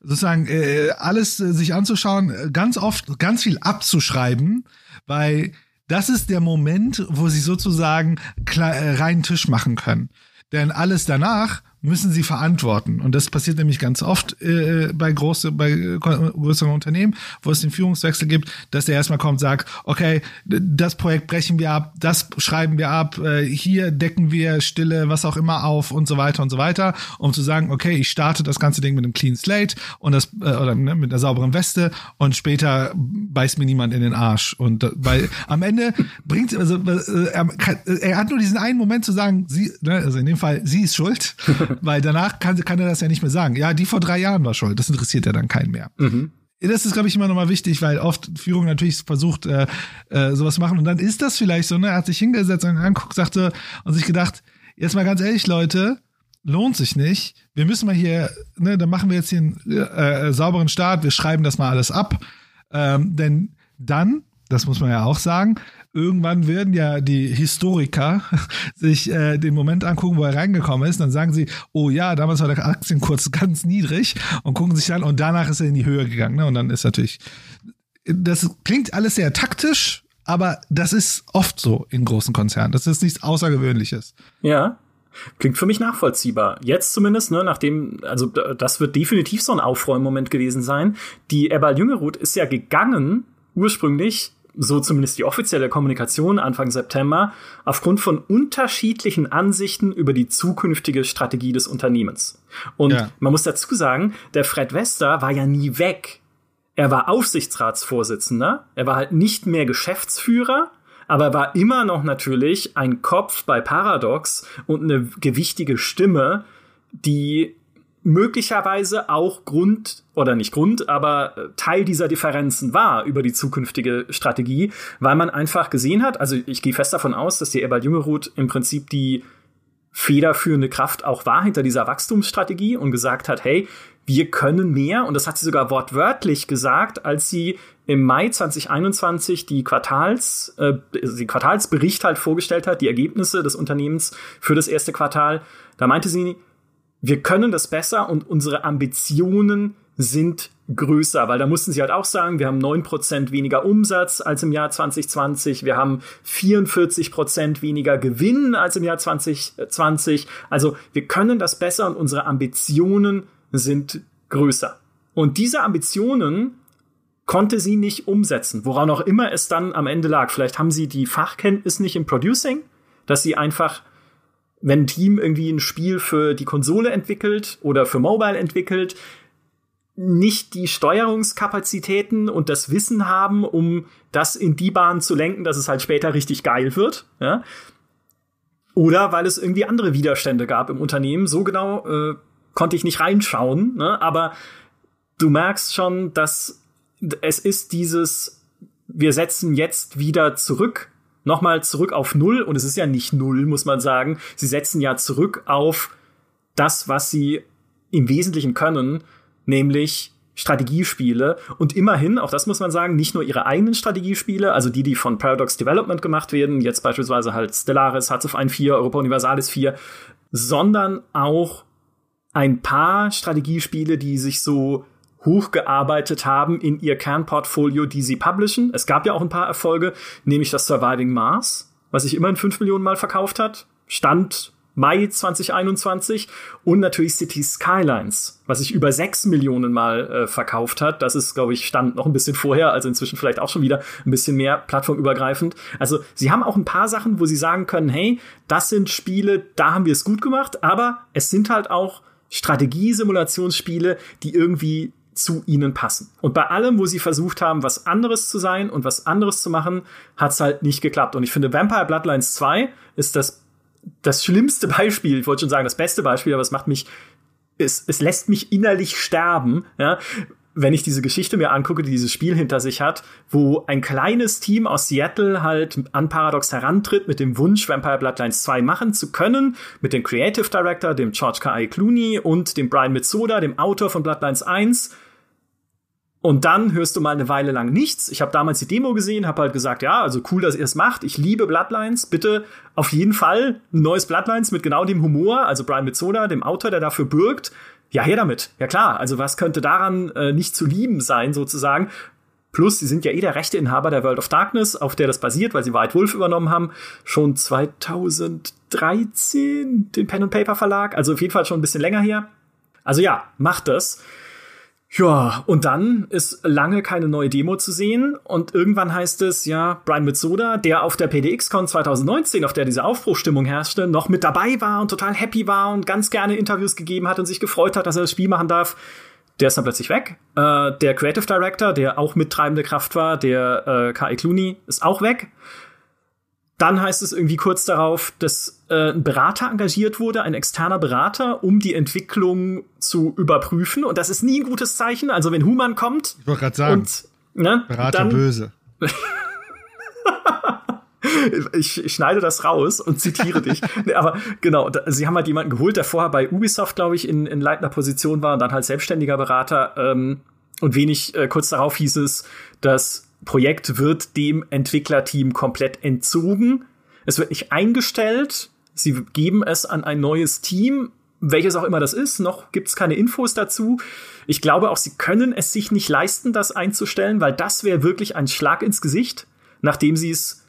Sozusagen äh, alles äh, sich anzuschauen, ganz oft ganz viel abzuschreiben, weil das ist der Moment, wo sie sozusagen äh, reinen Tisch machen können. Denn alles danach müssen sie verantworten. Und das passiert nämlich ganz oft äh, bei, große, bei größeren Unternehmen, wo es den Führungswechsel gibt, dass der erstmal kommt sagt, okay, das Projekt brechen wir ab, das schreiben wir ab, äh, hier decken wir Stille, was auch immer auf und so weiter und so weiter, um zu sagen, okay, ich starte das ganze Ding mit einem Clean Slate und das äh, oder ne, mit einer sauberen Weste und später beißt mir niemand in den Arsch. Und äh, weil am Ende bringt also äh, er, er hat nur diesen einen Moment zu sagen, sie, ne, also in dem Fall, sie ist schuld. weil danach kann, kann er das ja nicht mehr sagen. Ja, die vor drei Jahren war schuld. Das interessiert ja dann keinen mehr. Mhm. Das ist, glaube ich, immer nochmal wichtig, weil oft Führung natürlich versucht, äh, äh, sowas machen. Und dann ist das vielleicht so, ne? Er hat sich hingesetzt und anguckt, sagte und sich gedacht, jetzt mal ganz ehrlich, Leute, lohnt sich nicht. Wir müssen mal hier, ne, dann machen wir jetzt hier einen äh, sauberen Start, wir schreiben das mal alles ab. Ähm, denn dann, das muss man ja auch sagen, irgendwann werden ja die Historiker sich äh, den Moment angucken, wo er reingekommen ist. Dann sagen sie, oh ja, damals war der Aktienkurs ganz niedrig und gucken sich an und danach ist er in die Höhe gegangen. Ne? Und dann ist natürlich, das klingt alles sehr taktisch, aber das ist oft so in großen Konzernen. Das ist nichts Außergewöhnliches. Ja, Klingt für mich nachvollziehbar. Jetzt zumindest, ne, nachdem, also das wird definitiv so ein Aufräummoment gewesen sein. Die Ebba Jüngerud ist ja gegangen, ursprünglich so zumindest die offizielle Kommunikation Anfang September, aufgrund von unterschiedlichen Ansichten über die zukünftige Strategie des Unternehmens. Und ja. man muss dazu sagen, der Fred Wester war ja nie weg. Er war Aufsichtsratsvorsitzender, er war halt nicht mehr Geschäftsführer, aber er war immer noch natürlich ein Kopf bei Paradox und eine gewichtige Stimme, die möglicherweise auch Grund oder nicht Grund, aber äh, Teil dieser Differenzen war über die zukünftige Strategie, weil man einfach gesehen hat, also ich gehe fest davon aus, dass die Ebal Jüngerud im Prinzip die federführende Kraft auch war hinter dieser Wachstumsstrategie und gesagt hat, hey, wir können mehr und das hat sie sogar wortwörtlich gesagt, als sie im Mai 2021 die Quartals, äh, die Quartalsbericht halt vorgestellt hat, die Ergebnisse des Unternehmens für das erste Quartal. Da meinte sie, wir können das besser und unsere Ambitionen sind größer, weil da mussten sie halt auch sagen, wir haben neun Prozent weniger Umsatz als im Jahr 2020, wir haben 44 Prozent weniger Gewinn als im Jahr 2020. Also wir können das besser und unsere Ambitionen sind größer. Und diese Ambitionen konnte sie nicht umsetzen, woran auch immer es dann am Ende lag. Vielleicht haben sie die Fachkenntnis nicht im Producing, dass sie einfach wenn ein Team irgendwie ein Spiel für die Konsole entwickelt oder für Mobile entwickelt, nicht die Steuerungskapazitäten und das Wissen haben, um das in die Bahn zu lenken, dass es halt später richtig geil wird. Ja? Oder weil es irgendwie andere Widerstände gab im Unternehmen. So genau äh, konnte ich nicht reinschauen. Ne? Aber du merkst schon, dass es ist dieses, wir setzen jetzt wieder zurück, nochmal zurück auf Null. Und es ist ja nicht Null, muss man sagen. Sie setzen ja zurück auf das, was sie im Wesentlichen können nämlich Strategiespiele und immerhin, auch das muss man sagen, nicht nur ihre eigenen Strategiespiele, also die, die von Paradox Development gemacht werden, jetzt beispielsweise halt Stellaris, Hearts of Iron 4, Europa Universalis 4, sondern auch ein paar Strategiespiele, die sich so hochgearbeitet haben in ihr Kernportfolio, die sie publishen. Es gab ja auch ein paar Erfolge, nämlich das Surviving Mars, was sich immerhin fünf Millionen Mal verkauft hat. Stand Mai 2021 und natürlich City Skylines, was sich über sechs Millionen Mal äh, verkauft hat. Das ist, glaube ich, stand noch ein bisschen vorher, also inzwischen vielleicht auch schon wieder ein bisschen mehr plattformübergreifend. Also sie haben auch ein paar Sachen, wo sie sagen können, hey, das sind Spiele, da haben wir es gut gemacht, aber es sind halt auch Strategiesimulationsspiele, die irgendwie zu ihnen passen. Und bei allem, wo sie versucht haben, was anderes zu sein und was anderes zu machen, hat es halt nicht geklappt. Und ich finde, Vampire Bloodlines 2 ist das das schlimmste Beispiel, ich wollte schon sagen, das beste Beispiel, aber es macht mich, es, es lässt mich innerlich sterben, ja, wenn ich diese Geschichte mir angucke, die dieses Spiel hinter sich hat, wo ein kleines Team aus Seattle halt an Paradox herantritt mit dem Wunsch, Vampire Bloodlines 2 machen zu können, mit dem Creative Director, dem George K.I. Clooney und dem Brian Mitsoda, dem Autor von Bloodlines 1 und dann hörst du mal eine Weile lang nichts. Ich habe damals die Demo gesehen, habe halt gesagt, ja, also cool, dass ihr es macht. Ich liebe Bloodlines. Bitte auf jeden Fall ein neues Bloodlines mit genau dem Humor, also Brian Mitzola, dem Autor, der dafür bürgt. Ja, her damit. Ja klar, also was könnte daran äh, nicht zu lieben sein, sozusagen? Plus, sie sind ja eh der Rechteinhaber der World of Darkness, auf der das basiert, weil sie White Wolf übernommen haben. Schon 2013 den Pen and Paper Verlag, also auf jeden Fall schon ein bisschen länger her. Also ja, macht das. Ja, und dann ist lange keine neue Demo zu sehen und irgendwann heißt es, ja, Brian Mitsoda, der auf der PDX-Con 2019, auf der diese Aufbruchstimmung herrschte, noch mit dabei war und total happy war und ganz gerne Interviews gegeben hat und sich gefreut hat, dass er das Spiel machen darf, der ist dann plötzlich weg. Äh, der Creative Director, der auch mittreibende Kraft war, der äh, K.I. Clooney, ist auch weg. Dann heißt es irgendwie kurz darauf, dass äh, ein Berater engagiert wurde, ein externer Berater, um die Entwicklung zu überprüfen. Und das ist nie ein gutes Zeichen. Also wenn Human kommt. Ich wollte gerade sagen. Und, ne, Berater dann, böse. ich, ich, schneide das raus und zitiere dich. Nee, aber genau, da, sie haben halt jemanden geholt, der vorher bei Ubisoft, glaube ich, in, in leitender Position war und dann halt selbstständiger Berater. Ähm, und wenig äh, kurz darauf hieß es, dass Projekt wird dem Entwicklerteam komplett entzogen. Es wird nicht eingestellt. Sie geben es an ein neues Team, welches auch immer das ist. Noch gibt es keine Infos dazu. Ich glaube auch, sie können es sich nicht leisten, das einzustellen, weil das wäre wirklich ein Schlag ins Gesicht, nachdem sie es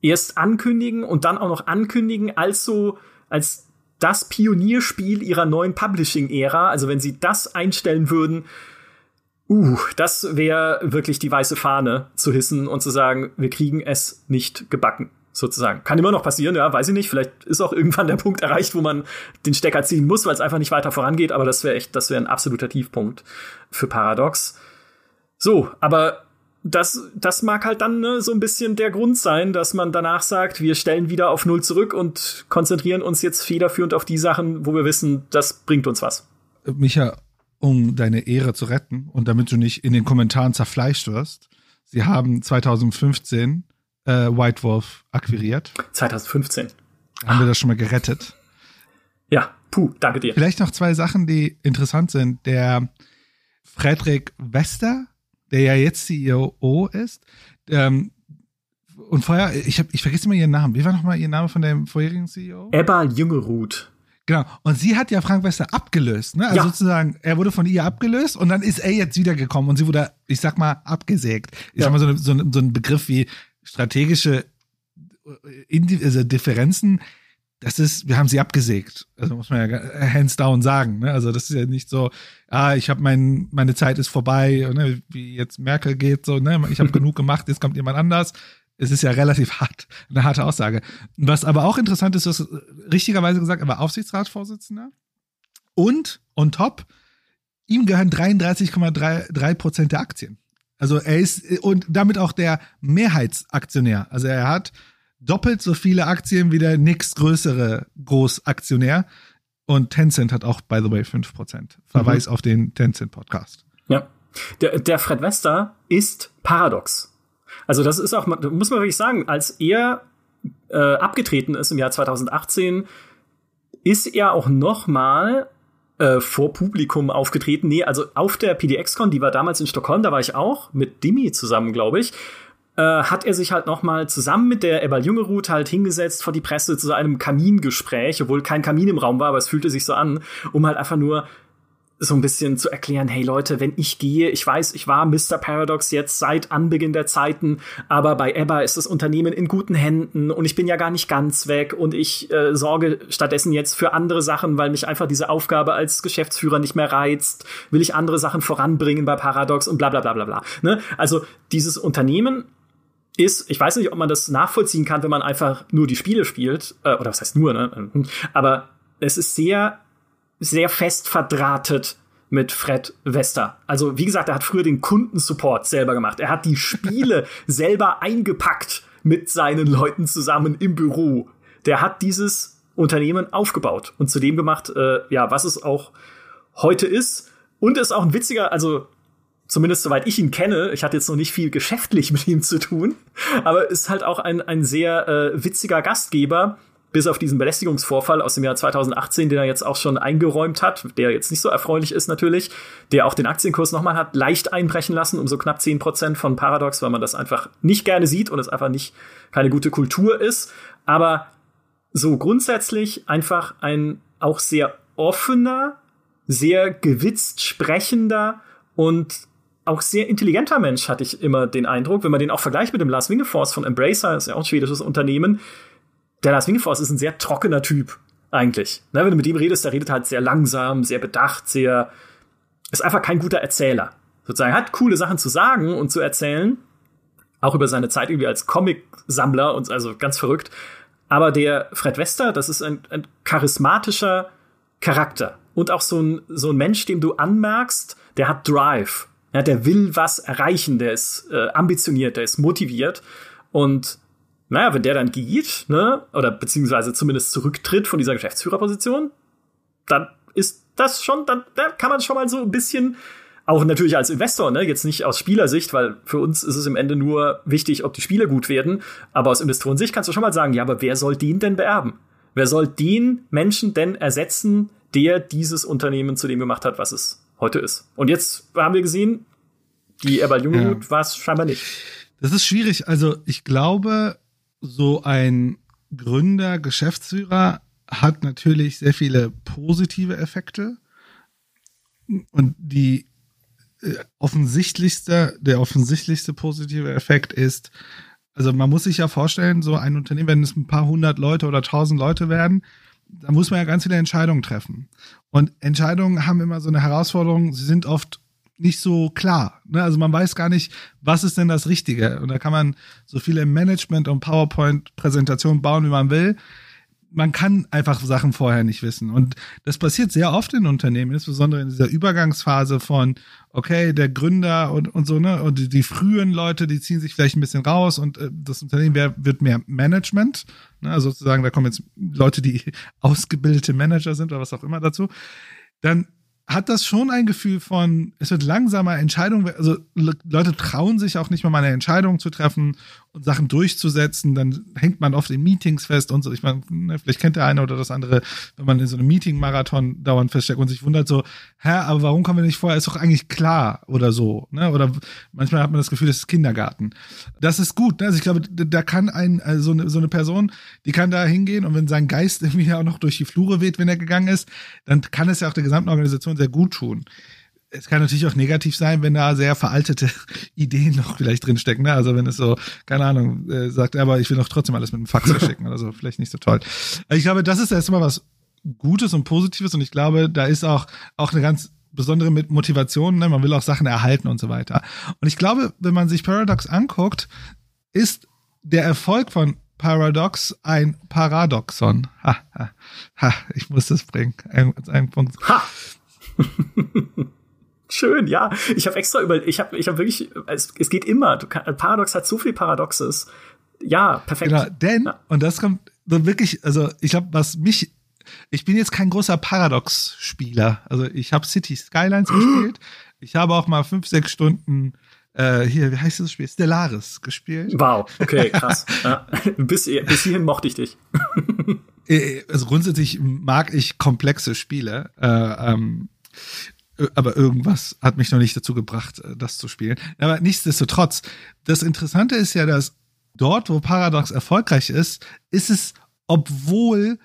erst ankündigen und dann auch noch ankündigen als so, als das Pionierspiel ihrer neuen Publishing-Ära. Also wenn sie das einstellen würden, Uh, das wäre wirklich die weiße Fahne zu hissen und zu sagen, wir kriegen es nicht gebacken, sozusagen. Kann immer noch passieren, ja, weiß ich nicht. Vielleicht ist auch irgendwann der Punkt erreicht, wo man den Stecker ziehen muss, weil es einfach nicht weiter vorangeht. Aber das wäre echt, das wäre ein absoluter Tiefpunkt für Paradox. So, aber das, das mag halt dann ne, so ein bisschen der Grund sein, dass man danach sagt, wir stellen wieder auf Null zurück und konzentrieren uns jetzt federführend auf die Sachen, wo wir wissen, das bringt uns was. Micha, um deine Ehre zu retten und damit du nicht in den Kommentaren zerfleischt wirst. Sie haben 2015 äh, White Wolf akquiriert. 2015. Haben wir das schon mal gerettet? Ja, puh, danke dir. Vielleicht noch zwei Sachen, die interessant sind. Der Frederik Wester, der ja jetzt CEO ist, ähm, und vorher, ich, hab, ich vergesse immer ihren Namen. Wie war nochmal ihr Name von dem vorherigen CEO? Ebba Jüngeruth. Genau. Und sie hat ja Frank Wester abgelöst, ne? Also ja. sozusagen, er wurde von ihr abgelöst und dann ist er jetzt wiedergekommen und sie wurde, ich sag mal, abgesägt. Ich ja. sag mal so, eine, so, so ein Begriff wie strategische äh, also Differenzen. Das ist, wir haben sie abgesägt. Also muss man ja hands down sagen. Ne? Also das ist ja nicht so, ah, ich habe mein, meine Zeit ist vorbei, ne? wie jetzt Merkel geht, so, ne? ich habe genug gemacht, jetzt kommt jemand anders es ist ja relativ hart, eine harte Aussage. Was aber auch interessant ist, du hast richtigerweise gesagt, er war Aufsichtsratsvorsitzender und on top, ihm gehören 33,3 Prozent der Aktien. Also er ist und damit auch der Mehrheitsaktionär. Also er hat doppelt so viele Aktien wie der nächstgrößere Großaktionär. Und Tencent hat auch, by the way, 5%. Verweis mhm. auf den Tencent-Podcast. Ja. Der, der Fred Wester ist paradox. Also das ist auch, muss man wirklich sagen, als er äh, abgetreten ist im Jahr 2018, ist er auch noch mal äh, vor Publikum aufgetreten. Nee, also auf der PDX-Con, die war damals in Stockholm, da war ich auch mit Dimi zusammen, glaube ich. Äh, hat er sich halt noch mal zusammen mit der Ebba Jüngerud halt hingesetzt vor die Presse zu einem Kamingespräch, obwohl kein Kamin im Raum war, aber es fühlte sich so an, um halt einfach nur so ein bisschen zu erklären, hey Leute, wenn ich gehe, ich weiß, ich war Mr. Paradox jetzt seit Anbeginn der Zeiten, aber bei Ebba ist das Unternehmen in guten Händen und ich bin ja gar nicht ganz weg und ich äh, sorge stattdessen jetzt für andere Sachen, weil mich einfach diese Aufgabe als Geschäftsführer nicht mehr reizt, will ich andere Sachen voranbringen bei Paradox und bla bla bla bla bla. Ne? Also dieses Unternehmen ist, ich weiß nicht, ob man das nachvollziehen kann, wenn man einfach nur die Spiele spielt, äh, oder was heißt nur, ne? Aber es ist sehr sehr fest verdrahtet mit Fred Wester. Also, wie gesagt, er hat früher den Kundensupport selber gemacht. Er hat die Spiele selber eingepackt mit seinen Leuten zusammen im Büro. Der hat dieses Unternehmen aufgebaut und zu dem gemacht, äh, ja, was es auch heute ist. Und ist auch ein witziger, also zumindest soweit ich ihn kenne, ich hatte jetzt noch nicht viel geschäftlich mit ihm zu tun, aber ist halt auch ein, ein sehr äh, witziger Gastgeber, bis auf diesen Belästigungsvorfall aus dem Jahr 2018, den er jetzt auch schon eingeräumt hat, der jetzt nicht so erfreulich ist natürlich, der auch den Aktienkurs nochmal hat leicht einbrechen lassen, um so knapp 10 Prozent von Paradox, weil man das einfach nicht gerne sieht und es einfach nicht keine gute Kultur ist. Aber so grundsätzlich einfach ein auch sehr offener, sehr gewitzt sprechender und auch sehr intelligenter Mensch, hatte ich immer den Eindruck, wenn man den auch vergleicht mit dem Lars Wingefors von Embracer, ist ja auch ein schwedisches Unternehmen, der Lars Wingefors ist ein sehr trockener Typ, eigentlich. Ne, wenn du mit ihm redest, der redet halt sehr langsam, sehr bedacht, sehr, ist einfach kein guter Erzähler. Sozusagen, hat coole Sachen zu sagen und zu erzählen, auch über seine Zeit irgendwie als Comic-Sammler und also ganz verrückt. Aber der Fred Wester, das ist ein, ein charismatischer Charakter und auch so ein, so ein Mensch, dem du anmerkst, der hat Drive. Ja, der will was erreichen, der ist äh, ambitioniert, der ist motiviert. Und naja, wenn der dann geht, ne, oder beziehungsweise zumindest zurücktritt von dieser Geschäftsführerposition, dann ist das schon, dann da kann man schon mal so ein bisschen, auch natürlich als Investor, ne, jetzt nicht aus Spielersicht, weil für uns ist es im Ende nur wichtig, ob die Spiele gut werden, aber aus Investorensicht kannst du schon mal sagen, ja, aber wer soll den denn beerben? Wer soll den Menschen denn ersetzen, der dieses Unternehmen zu dem gemacht hat, was es heute ist? Und jetzt haben wir gesehen, die Erbal Jungemut ja. war es scheinbar nicht. Das ist schwierig. Also ich glaube, so ein Gründer, Geschäftsführer hat natürlich sehr viele positive Effekte. Und die äh, offensichtlichste, der offensichtlichste positive Effekt ist, also man muss sich ja vorstellen, so ein Unternehmen, wenn es ein paar hundert Leute oder tausend Leute werden, da muss man ja ganz viele Entscheidungen treffen. Und Entscheidungen haben immer so eine Herausforderung, sie sind oft nicht so klar. Ne? Also man weiß gar nicht, was ist denn das Richtige. Und da kann man so viele Management- und PowerPoint-Präsentationen bauen, wie man will. Man kann einfach Sachen vorher nicht wissen. Und das passiert sehr oft in Unternehmen, insbesondere in dieser Übergangsphase von, okay, der Gründer und, und so, ne, und die, die frühen Leute, die ziehen sich vielleicht ein bisschen raus und äh, das Unternehmen wär, wird mehr Management, ne, also sozusagen, da kommen jetzt Leute, die ausgebildete Manager sind oder was auch immer dazu. Dann hat das schon ein Gefühl von, es wird langsamer Entscheidungen, also Leute trauen sich auch nicht mehr mal eine Entscheidung zu treffen und Sachen durchzusetzen, dann hängt man oft in Meetings fest und so. Ich meine, ne, vielleicht kennt der eine oder das andere, wenn man in so einem Meeting-Marathon dauernd feststeckt und sich wundert so, hä, aber warum kommen wir nicht vorher? Ist doch eigentlich klar oder so, ne? Oder manchmal hat man das Gefühl, das ist Kindergarten. Das ist gut, ne? Also ich glaube, da kann ein, also so eine, so eine Person, die kann da hingehen und wenn sein Geist irgendwie auch noch durch die Flure weht, wenn er gegangen ist, dann kann es ja auch der gesamten Organisation sehr gut tun es kann natürlich auch negativ sein, wenn da sehr veraltete Ideen noch vielleicht drinstecken. Ne? Also wenn es so, keine Ahnung, äh, sagt, aber ich will doch trotzdem alles mit einem Fax verschicken oder so, vielleicht nicht so toll. Ich glaube, das ist erstmal was Gutes und Positives und ich glaube, da ist auch, auch eine ganz besondere Motivation, ne? man will auch Sachen erhalten und so weiter. Und ich glaube, wenn man sich Paradox anguckt, ist der Erfolg von Paradox ein Paradoxon. Ha, ha, ha, ich muss das bringen. Ein, ein Punkt. Ha! Schön, ja. Ich habe extra über, ich habe, ich habe wirklich, es, es geht immer. Kann, Paradox hat so viel Paradoxes. Ja, perfekt. Genau, denn ja. und das kommt so wirklich, also ich glaube, was mich, ich bin jetzt kein großer Paradox-Spieler. Also ich habe City Skylines gespielt. Ich habe auch mal fünf, sechs Stunden äh, hier, wie heißt das Spiel? Stellaris gespielt. Wow, okay, krass. ja. bis, bis hierhin mochte ich dich. Äh, also grundsätzlich mag ich komplexe Spiele. Äh, ähm, aber irgendwas hat mich noch nicht dazu gebracht, äh, das zu spielen. Aber nichtsdestotrotz, das Interessante ist ja, dass dort, wo Paradox erfolgreich ist, ist es, obwohl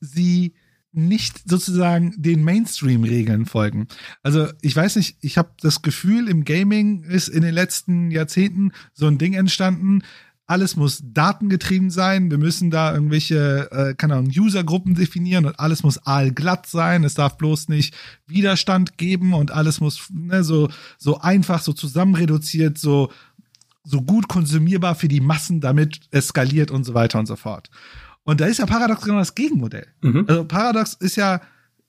sie nicht sozusagen den Mainstream-Regeln folgen. Also ich weiß nicht, ich habe das Gefühl, im Gaming ist in den letzten Jahrzehnten so ein Ding entstanden, alles muss datengetrieben sein. Wir müssen da irgendwelche, äh, keine Ahnung, Usergruppen definieren und alles muss allglatt sein. Es darf bloß nicht Widerstand geben und alles muss ne, so, so einfach, so zusammenreduziert, so, so gut konsumierbar für die Massen, damit es skaliert und so weiter und so fort. Und da ist ja Paradox genau das Gegenmodell. Mhm. Also Paradox ist ja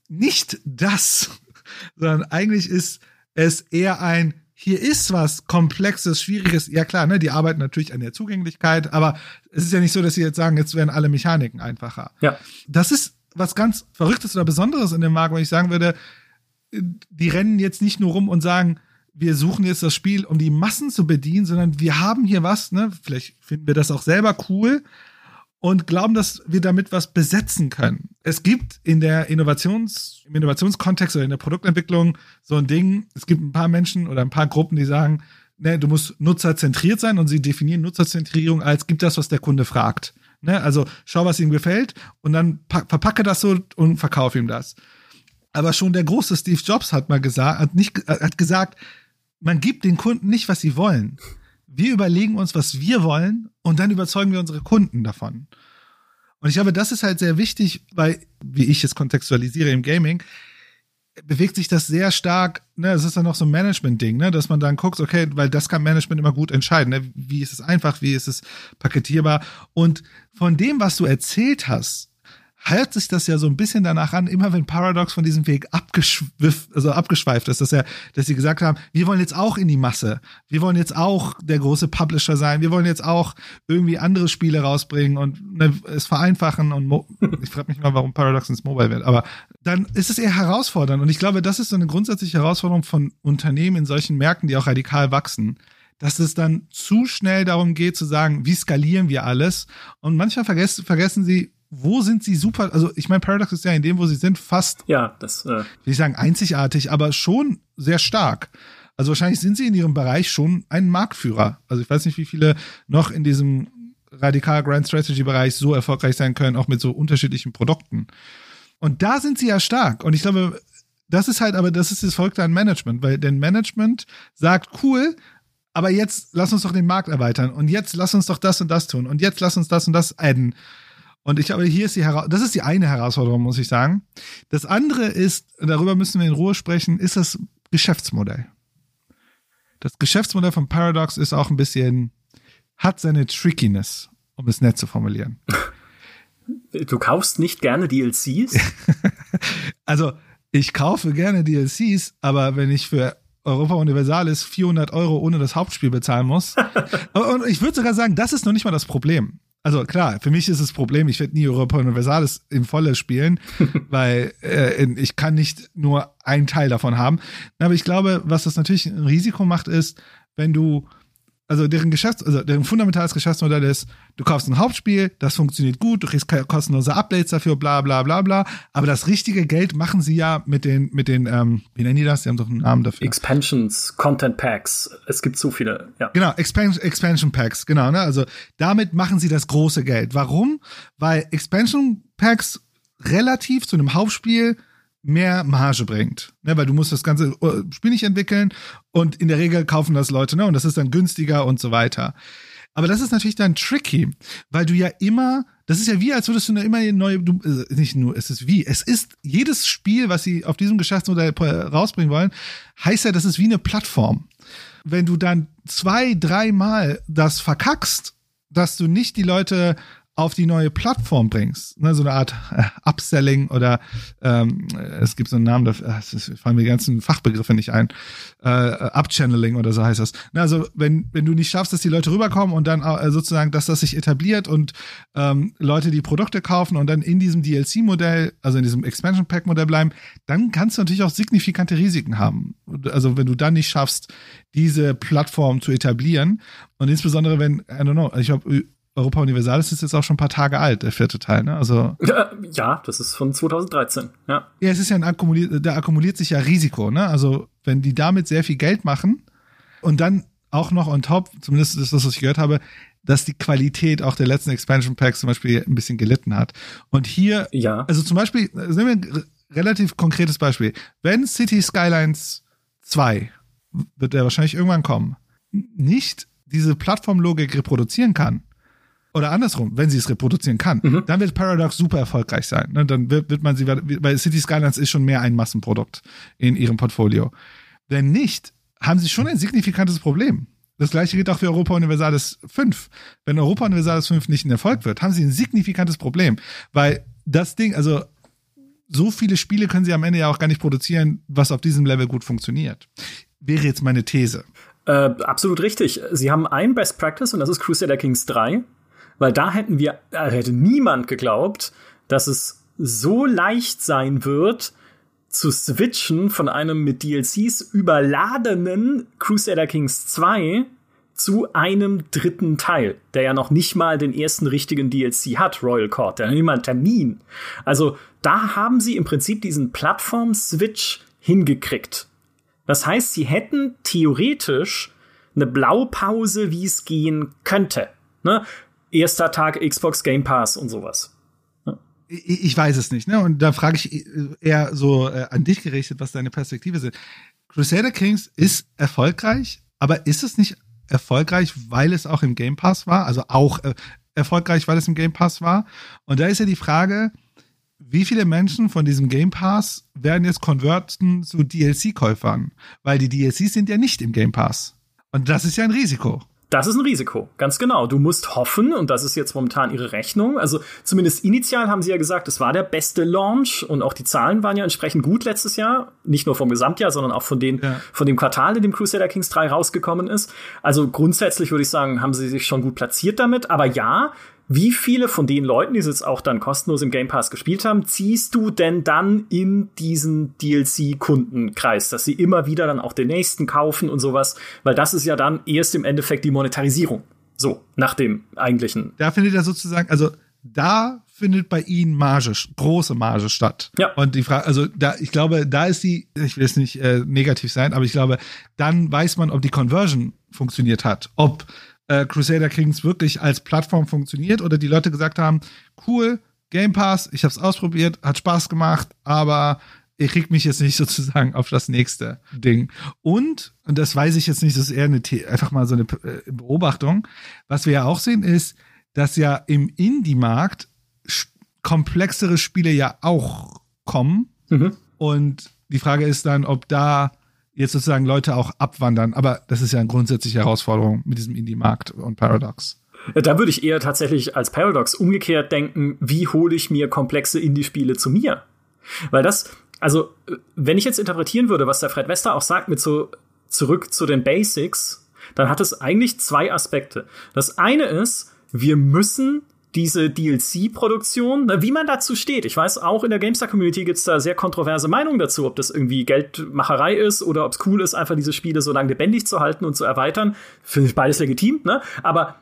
nicht das, sondern eigentlich ist es eher ein hier ist was Komplexes, Schwieriges. Ja klar, ne, die arbeiten natürlich an der Zugänglichkeit, aber es ist ja nicht so, dass sie jetzt sagen, jetzt werden alle Mechaniken einfacher. Ja. Das ist was ganz Verrücktes oder Besonderes in dem Markt, wenn ich sagen würde, die rennen jetzt nicht nur rum und sagen, wir suchen jetzt das Spiel, um die Massen zu bedienen, sondern wir haben hier was, ne, vielleicht finden wir das auch selber cool, und glauben, dass wir damit was besetzen können. Es gibt in der Innovations, im Innovationskontext oder in der Produktentwicklung so ein Ding, es gibt ein paar Menschen oder ein paar Gruppen, die sagen, ne, du musst nutzerzentriert sein und sie definieren Nutzerzentrierung als gibt das, was der Kunde fragt. Ne, also schau, was ihm gefällt und dann verpacke das so und verkaufe ihm das. Aber schon der große Steve Jobs hat mal gesagt, hat nicht, hat gesagt, man gibt den Kunden nicht, was sie wollen. Wir überlegen uns, was wir wollen und dann überzeugen wir unsere Kunden davon. Und ich glaube, das ist halt sehr wichtig, weil, wie ich es kontextualisiere im Gaming, bewegt sich das sehr stark, ne, es ist dann noch so ein Management-Ding, ne, dass man dann guckt, okay, weil das kann Management immer gut entscheiden, ne, wie ist es einfach, wie ist es paketierbar und von dem, was du erzählt hast, hört sich das ja so ein bisschen danach an, immer wenn Paradox von diesem Weg also abgeschweift ist, dass er, dass sie gesagt haben, wir wollen jetzt auch in die Masse. Wir wollen jetzt auch der große Publisher sein. Wir wollen jetzt auch irgendwie andere Spiele rausbringen und ne, es vereinfachen und ich frage mich mal, warum Paradox ins Mobile wird, aber dann ist es eher herausfordernd und ich glaube, das ist so eine grundsätzliche Herausforderung von Unternehmen in solchen Märkten, die auch radikal wachsen dass es dann zu schnell darum geht zu sagen, wie skalieren wir alles. Und manchmal vergessen, vergessen sie, wo sind sie super, also ich meine, Paradox ist ja in dem, wo sie sind, fast, ja, das, äh, will ich sagen, einzigartig, aber schon sehr stark. Also wahrscheinlich sind sie in ihrem Bereich schon ein Marktführer. Also ich weiß nicht, wie viele noch in diesem radikal Grand Strategy Bereich so erfolgreich sein können, auch mit so unterschiedlichen Produkten. Und da sind sie ja stark. Und ich glaube, das ist halt, aber das ist das Folgte an Management, weil denn Management sagt, cool, aber jetzt lass uns doch den Markt erweitern und jetzt lass uns doch das und das tun und jetzt lass uns das und das adden. Und ich glaube, hier ist die Hera das ist die eine Herausforderung, muss ich sagen. Das andere ist, darüber müssen wir in Ruhe sprechen, ist das Geschäftsmodell. Das Geschäftsmodell von Paradox ist auch ein bisschen, hat seine Trickiness, um es nett zu formulieren. Du kaufst nicht gerne DLCs? also, ich kaufe gerne DLCs, aber wenn ich für Europa Universalis 400 Euro ohne das Hauptspiel bezahlen muss. und ich würde sogar sagen, das ist noch nicht mal das Problem also klar, für mich ist das Problem, ich werde nie Europa Universalis in volle spielen, weil äh, ich kann nicht nur einen Teil davon haben. Aber ich glaube, was das natürlich ein Risiko macht, ist, wenn du also deren Geschäfts-, also deren fundamentales Geschäftsmodell ist, du kaufst ein Hauptspiel, das funktioniert gut, du kriegst kostenlose Updates dafür, bla bla bla bla. Aber das richtige Geld machen sie ja mit den, mit den, ähm, wie nennen die das? Die haben doch einen Namen dafür. Expansions, Content Packs. Es gibt so viele, ja. Genau, Expansion, Expansion Packs, genau, ne? Also damit machen sie das große Geld. Warum? Weil Expansion Packs relativ zu einem Hauptspiel mehr Marge bringt. Ne, weil du musst das ganze äh, Spiel nicht entwickeln und in der Regel kaufen das Leute, ne? Und das ist dann günstiger und so weiter. Aber das ist natürlich dann tricky, weil du ja immer, das ist ja wie, als würdest du immer neue, du, äh, nicht nur, es ist wie, es ist jedes Spiel, was sie auf diesem Geschäftsmodell rausbringen wollen, heißt ja, das ist wie eine Plattform. Wenn du dann zwei, dreimal das verkackst, dass du nicht die Leute auf die neue Plattform bringst. Ne, so eine Art äh, Upselling oder ähm, es gibt so einen Namen äh, es fallen mir die ganzen Fachbegriffe nicht ein. Äh, Upchanneling oder so heißt das. Ne, also wenn, wenn du nicht schaffst, dass die Leute rüberkommen und dann äh, sozusagen, dass das sich etabliert und ähm, Leute die Produkte kaufen und dann in diesem DLC-Modell, also in diesem Expansion Pack-Modell bleiben, dann kannst du natürlich auch signifikante Risiken haben. Also wenn du dann nicht schaffst, diese Plattform zu etablieren und insbesondere wenn, I don't know, ich habe Europa Universalis ist jetzt auch schon ein paar Tage alt, der vierte Teil, ne? Also. Ja, das ist von 2013, ja. Ja, es ist ja ein akkumuliert, da akkumuliert sich ja Risiko, ne? Also, wenn die damit sehr viel Geld machen und dann auch noch on top, zumindest ist das, was ich gehört habe, dass die Qualität auch der letzten Expansion Packs zum Beispiel ein bisschen gelitten hat. Und hier, ja. also zum Beispiel, nehmen wir ein relativ konkretes Beispiel. Wenn City Skylines 2, wird der wahrscheinlich irgendwann kommen, nicht diese Plattformlogik reproduzieren kann, oder andersrum, wenn sie es reproduzieren kann, mhm. dann wird Paradox super erfolgreich sein. Ne? Dann wird, wird man sie, weil City Skylines ist schon mehr ein Massenprodukt in ihrem Portfolio. Wenn nicht, haben sie schon ein signifikantes Problem. Das gleiche gilt auch für Europa Universalis 5. Wenn Europa Universalis 5 nicht ein Erfolg wird, haben sie ein signifikantes Problem. Weil das Ding, also so viele Spiele können sie am Ende ja auch gar nicht produzieren, was auf diesem Level gut funktioniert. Wäre jetzt meine These. Äh, absolut richtig. Sie haben ein Best Practice und das ist Crusader Kings 3. Weil da hätten wir, da hätte niemand geglaubt, dass es so leicht sein wird, zu switchen von einem mit DLCs überladenen Crusader Kings 2 zu einem dritten Teil, der ja noch nicht mal den ersten richtigen DLC hat, Royal Court, der hat nicht mal einen Termin. Also da haben sie im Prinzip diesen Plattform-Switch hingekriegt. Das heißt, sie hätten theoretisch eine Blaupause, wie es gehen könnte. Ne? Erster Tag Xbox Game Pass und sowas. Ich, ich weiß es nicht, ne? Und da frage ich eher so äh, an dich gerichtet, was deine Perspektive sind. Crusader Kings ist erfolgreich, aber ist es nicht erfolgreich, weil es auch im Game Pass war? Also auch äh, erfolgreich, weil es im Game Pass war? Und da ist ja die Frage, wie viele Menschen von diesem Game Pass werden jetzt konverten zu DLC-Käufern? Weil die DLCs sind ja nicht im Game Pass. Und das ist ja ein Risiko. Das ist ein Risiko, ganz genau. Du musst hoffen, und das ist jetzt momentan ihre Rechnung. Also zumindest initial haben sie ja gesagt, es war der beste Launch und auch die Zahlen waren ja entsprechend gut letztes Jahr. Nicht nur vom Gesamtjahr, sondern auch von, den, ja. von dem Quartal, in dem Crusader Kings 3 rausgekommen ist. Also grundsätzlich würde ich sagen, haben sie sich schon gut platziert damit. Aber ja, wie viele von den Leuten, die es jetzt auch dann kostenlos im Game Pass gespielt haben, ziehst du denn dann in diesen DLC-Kundenkreis, dass sie immer wieder dann auch den nächsten kaufen und sowas? Weil das ist ja dann erst im Endeffekt die Monetarisierung. So, nach dem eigentlichen. Da findet er sozusagen, also da findet bei ihnen Marge, große Marge statt. Ja. Und die Frage, also da, ich glaube, da ist die, ich will jetzt nicht äh, negativ sein, aber ich glaube, dann weiß man, ob die Conversion funktioniert hat, ob äh, Crusader Kings wirklich als Plattform funktioniert oder die Leute gesagt haben, cool, Game Pass, ich habe es ausprobiert, hat Spaß gemacht, aber ihr kriegt mich jetzt nicht sozusagen auf das nächste Ding. Und, und das weiß ich jetzt nicht, das ist eher eine, einfach mal so eine äh, Beobachtung. Was wir ja auch sehen, ist, dass ja im Indie-Markt komplexere Spiele ja auch kommen. Mhm. Und die Frage ist dann, ob da jetzt sozusagen Leute auch abwandern. Aber das ist ja eine grundsätzliche Herausforderung mit diesem Indie-Markt und Paradox. Da würde ich eher tatsächlich als Paradox umgekehrt denken, wie hole ich mir komplexe Indie-Spiele zu mir? Weil das, also, wenn ich jetzt interpretieren würde, was der Fred Wester auch sagt, mit so zurück zu den Basics, dann hat es eigentlich zwei Aspekte. Das eine ist, wir müssen diese DLC-Produktion, wie man dazu steht. Ich weiß, auch in der GameStar-Community gibt es da sehr kontroverse Meinungen dazu, ob das irgendwie Geldmacherei ist oder ob es cool ist, einfach diese Spiele so lange lebendig zu halten und zu erweitern. Finde ich beides legitim, ne? Aber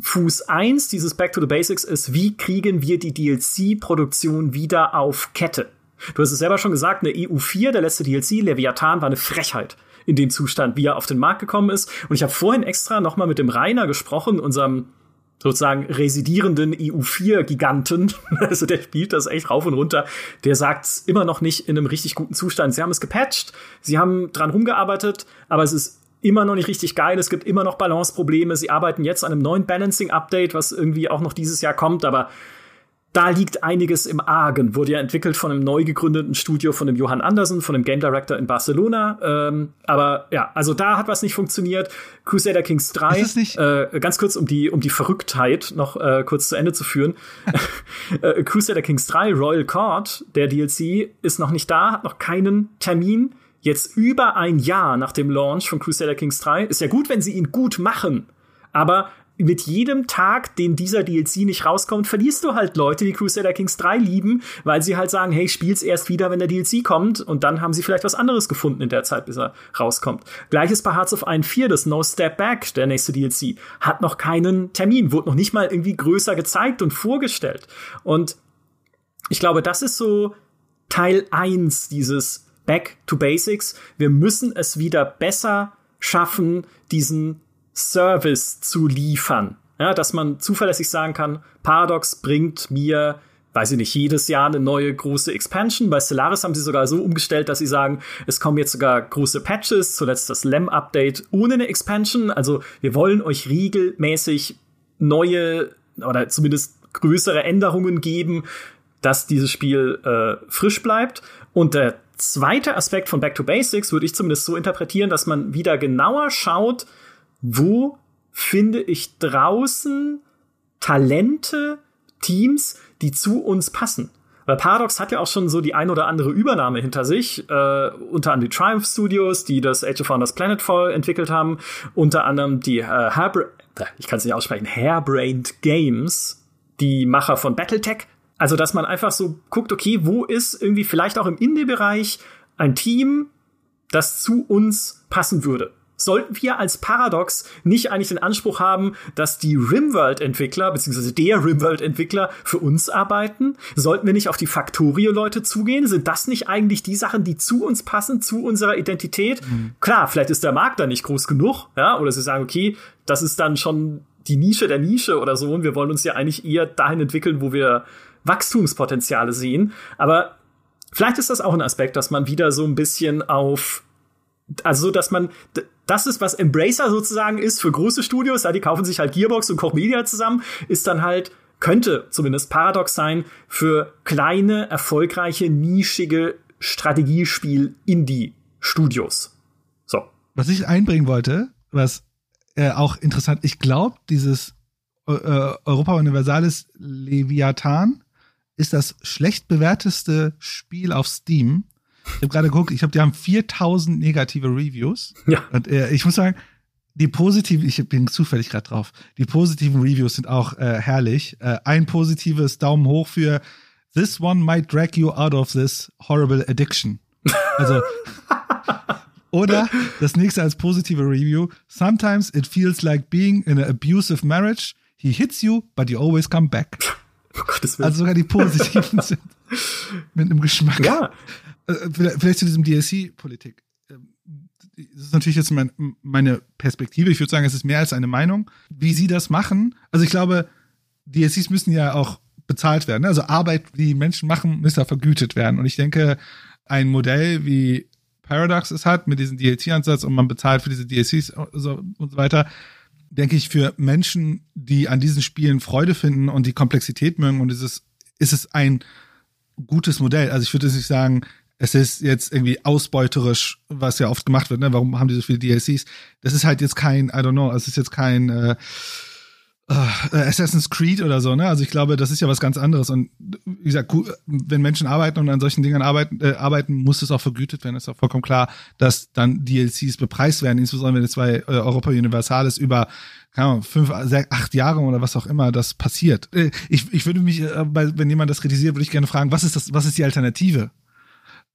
Fuß 1 dieses Back to the Basics ist, wie kriegen wir die DLC-Produktion wieder auf Kette? Du hast es selber schon gesagt, eine EU4, der letzte DLC, Leviathan, war eine Frechheit in dem Zustand, wie er auf den Markt gekommen ist. Und ich habe vorhin extra noch mal mit dem Rainer gesprochen, unserem sozusagen residierenden EU4-Giganten, also der spielt das echt rauf und runter, der sagt es immer noch nicht in einem richtig guten Zustand. Sie haben es gepatcht, sie haben dran rumgearbeitet, aber es ist immer noch nicht richtig geil. Es gibt immer noch Balanceprobleme. Sie arbeiten jetzt an einem neuen Balancing-Update, was irgendwie auch noch dieses Jahr kommt, aber da liegt einiges im Argen. Wurde ja entwickelt von einem neu gegründeten Studio von dem Johann Andersen, von dem Game Director in Barcelona. Ähm, aber ja, also da hat was nicht funktioniert. Crusader Kings 3, äh, ganz kurz, um die, um die Verrücktheit noch äh, kurz zu Ende zu führen. äh, Crusader Kings 3, Royal Court, der DLC, ist noch nicht da, hat noch keinen Termin. Jetzt über ein Jahr nach dem Launch von Crusader Kings 3. Ist ja gut, wenn sie ihn gut machen. Aber mit jedem Tag, den dieser DLC nicht rauskommt, verlierst du halt Leute, die Crusader Kings 3 lieben, weil sie halt sagen, hey, spiel's erst wieder, wenn der DLC kommt und dann haben sie vielleicht was anderes gefunden in der Zeit, bis er rauskommt. Gleiches bei Hearts of Iron 4, das No Step Back, der nächste DLC, hat noch keinen Termin, wurde noch nicht mal irgendwie größer gezeigt und vorgestellt. Und ich glaube, das ist so Teil 1 dieses Back to Basics. Wir müssen es wieder besser schaffen, diesen Service zu liefern. Ja, dass man zuverlässig sagen kann, Paradox bringt mir, weiß ich nicht, jedes Jahr eine neue große Expansion. Bei Stellaris haben sie sogar so umgestellt, dass sie sagen, es kommen jetzt sogar große Patches, zuletzt das LEM-Update ohne eine Expansion. Also wir wollen euch regelmäßig neue oder zumindest größere Änderungen geben, dass dieses Spiel äh, frisch bleibt. Und der zweite Aspekt von Back to Basics würde ich zumindest so interpretieren, dass man wieder genauer schaut, wo finde ich draußen Talente, Teams, die zu uns passen. Weil Paradox hat ja auch schon so die ein oder andere Übernahme hinter sich, äh, unter anderem die Triumph Studios, die das Age of Founders Planetfall entwickelt haben, unter anderem die äh, Hairbra äh, ich kann es nicht aussprechen, Hairbrained Games, die Macher von Battletech. Also, dass man einfach so guckt, okay, wo ist irgendwie vielleicht auch im Indie-Bereich ein Team, das zu uns passen würde sollten wir als Paradox nicht eigentlich den Anspruch haben, dass die Rimworld-Entwickler, beziehungsweise der Rimworld-Entwickler für uns arbeiten? Sollten wir nicht auf die Factorio-Leute zugehen? Sind das nicht eigentlich die Sachen, die zu uns passen, zu unserer Identität? Mhm. Klar, vielleicht ist der Markt da nicht groß genug, ja, oder sie sagen, okay, das ist dann schon die Nische der Nische oder so und wir wollen uns ja eigentlich eher dahin entwickeln, wo wir Wachstumspotenziale sehen. Aber vielleicht ist das auch ein Aspekt, dass man wieder so ein bisschen auf also dass man das ist, was Embracer sozusagen ist für große Studios, ja, die kaufen sich halt Gearbox und Koch Media zusammen, ist dann halt, könnte zumindest paradox sein, für kleine, erfolgreiche, nischige Strategiespiel-Indie-Studios. So. Was ich einbringen wollte, was äh, auch interessant, ich glaube, dieses äh, Europa Universalis Leviathan ist das schlecht bewerteste Spiel auf Steam ich habe gerade geguckt, ich glaube, die haben 4000 negative Reviews. Ja. Und äh, ich muss sagen, die positiven, ich bin zufällig gerade drauf, die positiven Reviews sind auch äh, herrlich. Äh, ein positives Daumen hoch für This one might drag you out of this horrible addiction. Also, oder das nächste als positive Review. Sometimes it feels like being in an abusive marriage. He hits you, but you always come back. Oh. Also sogar die positiven sind mit einem Geschmack. Ja, vielleicht zu diesem DLC-Politik. Ähm, das ist natürlich jetzt mein, meine Perspektive. Ich würde sagen, es ist mehr als eine Meinung. Wie sie das machen, also ich glaube, DLCs müssen ja auch bezahlt werden. Also Arbeit, die Menschen machen, muss ja vergütet werden. Und ich denke, ein Modell wie Paradox es hat, mit diesem DLC-Ansatz und man bezahlt für diese DLCs und so, weiter, denke ich, für Menschen, die an diesen Spielen Freude finden und die Komplexität mögen und dieses, ist es ein gutes Modell. Also ich würde nicht sagen, es ist jetzt irgendwie ausbeuterisch, was ja oft gemacht wird, ne? Warum haben die so viele DLCs? Das ist halt jetzt kein, I don't know, es ist jetzt kein äh, äh, Assassin's Creed oder so, ne? Also ich glaube, das ist ja was ganz anderes. Und wie gesagt, wenn Menschen arbeiten und an solchen Dingen arbeiten, äh, arbeiten muss es auch vergütet werden. Ist auch vollkommen klar, dass dann DLCs bepreist werden, insbesondere wenn jetzt bei äh, Europa Universalis über keine Ahnung, fünf, sechs, acht Jahre oder was auch immer das passiert. Äh, ich, ich würde mich, äh, wenn jemand das kritisiert, würde ich gerne fragen, was ist das, was ist die Alternative?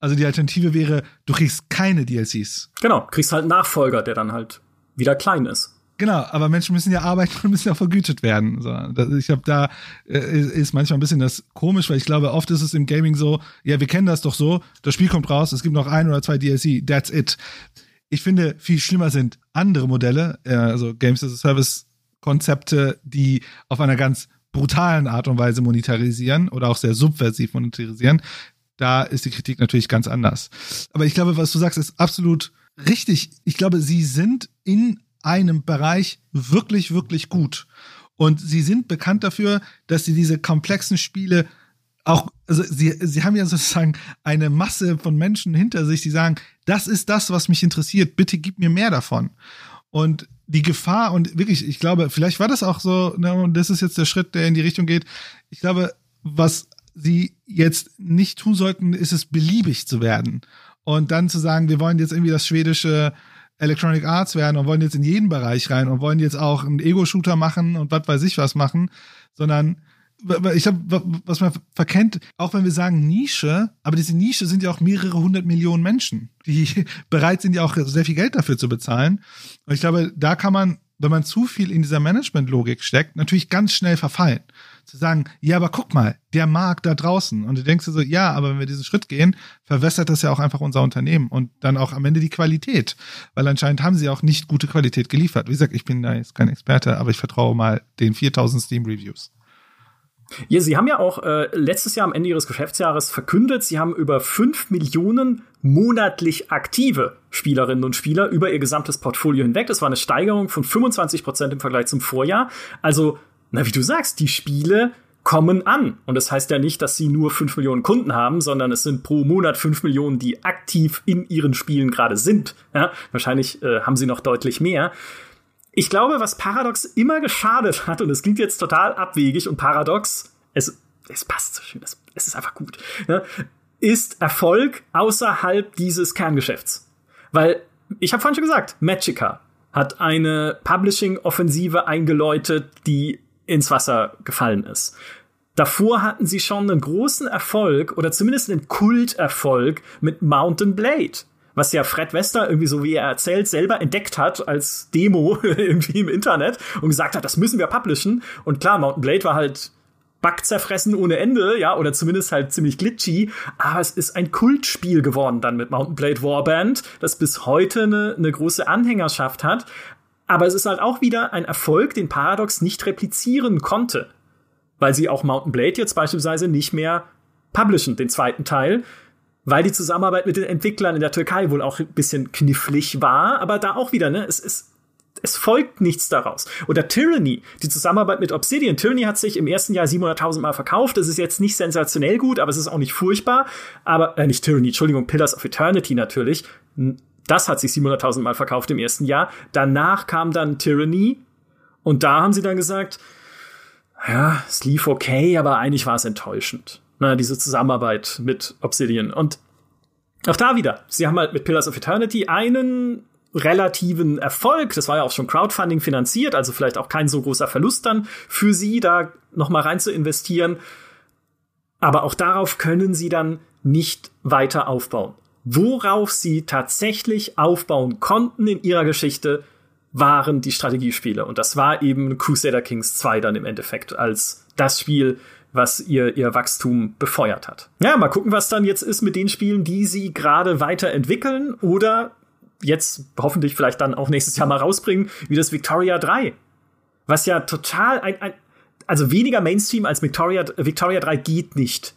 Also die Alternative wäre, du kriegst keine DLCs. Genau, kriegst halt einen Nachfolger, der dann halt wieder klein ist. Genau, aber Menschen müssen ja arbeiten und müssen ja auch vergütet werden. So, ich glaube, da äh, ist manchmal ein bisschen das komisch, weil ich glaube, oft ist es im Gaming so, ja, wir kennen das doch so, das Spiel kommt raus, es gibt noch ein oder zwei DLC, that's it. Ich finde, viel schlimmer sind andere Modelle, äh, also Games as a Service Konzepte, die auf einer ganz brutalen Art und Weise monetarisieren oder auch sehr subversiv monetarisieren da ist die Kritik natürlich ganz anders. Aber ich glaube, was du sagst, ist absolut richtig. Ich glaube, sie sind in einem Bereich wirklich, wirklich gut. Und sie sind bekannt dafür, dass sie diese komplexen Spiele auch, also sie, sie haben ja sozusagen eine Masse von Menschen hinter sich, die sagen, das ist das, was mich interessiert, bitte gib mir mehr davon. Und die Gefahr und wirklich, ich glaube, vielleicht war das auch so, ne, und das ist jetzt der Schritt, der in die Richtung geht. Ich glaube, was sie jetzt nicht tun sollten, ist es beliebig zu werden. Und dann zu sagen, wir wollen jetzt irgendwie das schwedische Electronic Arts werden und wollen jetzt in jeden Bereich rein und wollen jetzt auch einen Ego-Shooter machen und was weiß ich was machen, sondern ich glaube, was man verkennt, auch wenn wir sagen Nische, aber diese Nische sind ja auch mehrere hundert Millionen Menschen, die bereit sind ja auch sehr viel Geld dafür zu bezahlen. Und ich glaube, da kann man, wenn man zu viel in dieser Management-Logik steckt, natürlich ganz schnell verfallen. Zu sagen, ja, aber guck mal, der Markt da draußen. Und du denkst dir so, ja, aber wenn wir diesen Schritt gehen, verwässert das ja auch einfach unser Unternehmen und dann auch am Ende die Qualität. Weil anscheinend haben sie auch nicht gute Qualität geliefert. Wie gesagt, ich bin da jetzt kein Experte, aber ich vertraue mal den 4000 Steam-Reviews. Ja, Sie haben ja auch äh, letztes Jahr am Ende Ihres Geschäftsjahres verkündet, Sie haben über fünf Millionen monatlich aktive Spielerinnen und Spieler über Ihr gesamtes Portfolio hinweg. Das war eine Steigerung von 25 Prozent im Vergleich zum Vorjahr. Also, na, wie du sagst, die Spiele kommen an. Und das heißt ja nicht, dass sie nur fünf Millionen Kunden haben, sondern es sind pro Monat fünf Millionen, die aktiv in ihren Spielen gerade sind. Ja, wahrscheinlich äh, haben sie noch deutlich mehr ich glaube, was Paradox immer geschadet hat, und es klingt jetzt total abwegig und Paradox, es, es passt so schön, es, es ist einfach gut, ne, ist Erfolg außerhalb dieses Kerngeschäfts. Weil, ich habe vorhin schon gesagt, Magica hat eine Publishing-Offensive eingeläutet, die ins Wasser gefallen ist. Davor hatten sie schon einen großen Erfolg oder zumindest einen Kulterfolg mit Mountain Blade was ja Fred Wester irgendwie so wie er erzählt selber entdeckt hat als Demo irgendwie im Internet und gesagt hat, das müssen wir publishen. Und klar, Mountain Blade war halt Bug zerfressen ohne Ende, ja, oder zumindest halt ziemlich glitchy, aber es ist ein Kultspiel geworden dann mit Mountain Blade Warband, das bis heute eine, eine große Anhängerschaft hat, aber es ist halt auch wieder ein Erfolg, den Paradox nicht replizieren konnte, weil sie auch Mountain Blade jetzt beispielsweise nicht mehr publishen, den zweiten Teil, weil die Zusammenarbeit mit den Entwicklern in der Türkei wohl auch ein bisschen knifflig war, aber da auch wieder, ne, es ist es folgt nichts daraus. Oder Tyranny, die Zusammenarbeit mit Obsidian. Tyranny hat sich im ersten Jahr 700.000 Mal verkauft. Das ist jetzt nicht sensationell gut, aber es ist auch nicht furchtbar. Aber, äh, nicht Tyranny, Entschuldigung, Pillars of Eternity natürlich. Das hat sich 700.000 Mal verkauft im ersten Jahr. Danach kam dann Tyranny. Und da haben sie dann gesagt, ja, es lief okay, aber eigentlich war es enttäuschend na, diese Zusammenarbeit mit Obsidian. Und auch da wieder, sie haben halt mit Pillars of Eternity einen relativen Erfolg. Das war ja auch schon Crowdfunding finanziert, also vielleicht auch kein so großer Verlust dann für sie, da noch mal rein zu investieren. Aber auch darauf können sie dann nicht weiter aufbauen. Worauf sie tatsächlich aufbauen konnten in ihrer Geschichte, waren die Strategiespiele. Und das war eben Crusader Kings 2 dann im Endeffekt als das Spiel, was ihr, ihr Wachstum befeuert hat. Ja, mal gucken, was dann jetzt ist mit den Spielen, die sie gerade weiterentwickeln oder jetzt hoffentlich vielleicht dann auch nächstes Jahr mal rausbringen, wie das Victoria 3. Was ja total ein, ein also weniger Mainstream als Victoria, Victoria 3 geht nicht.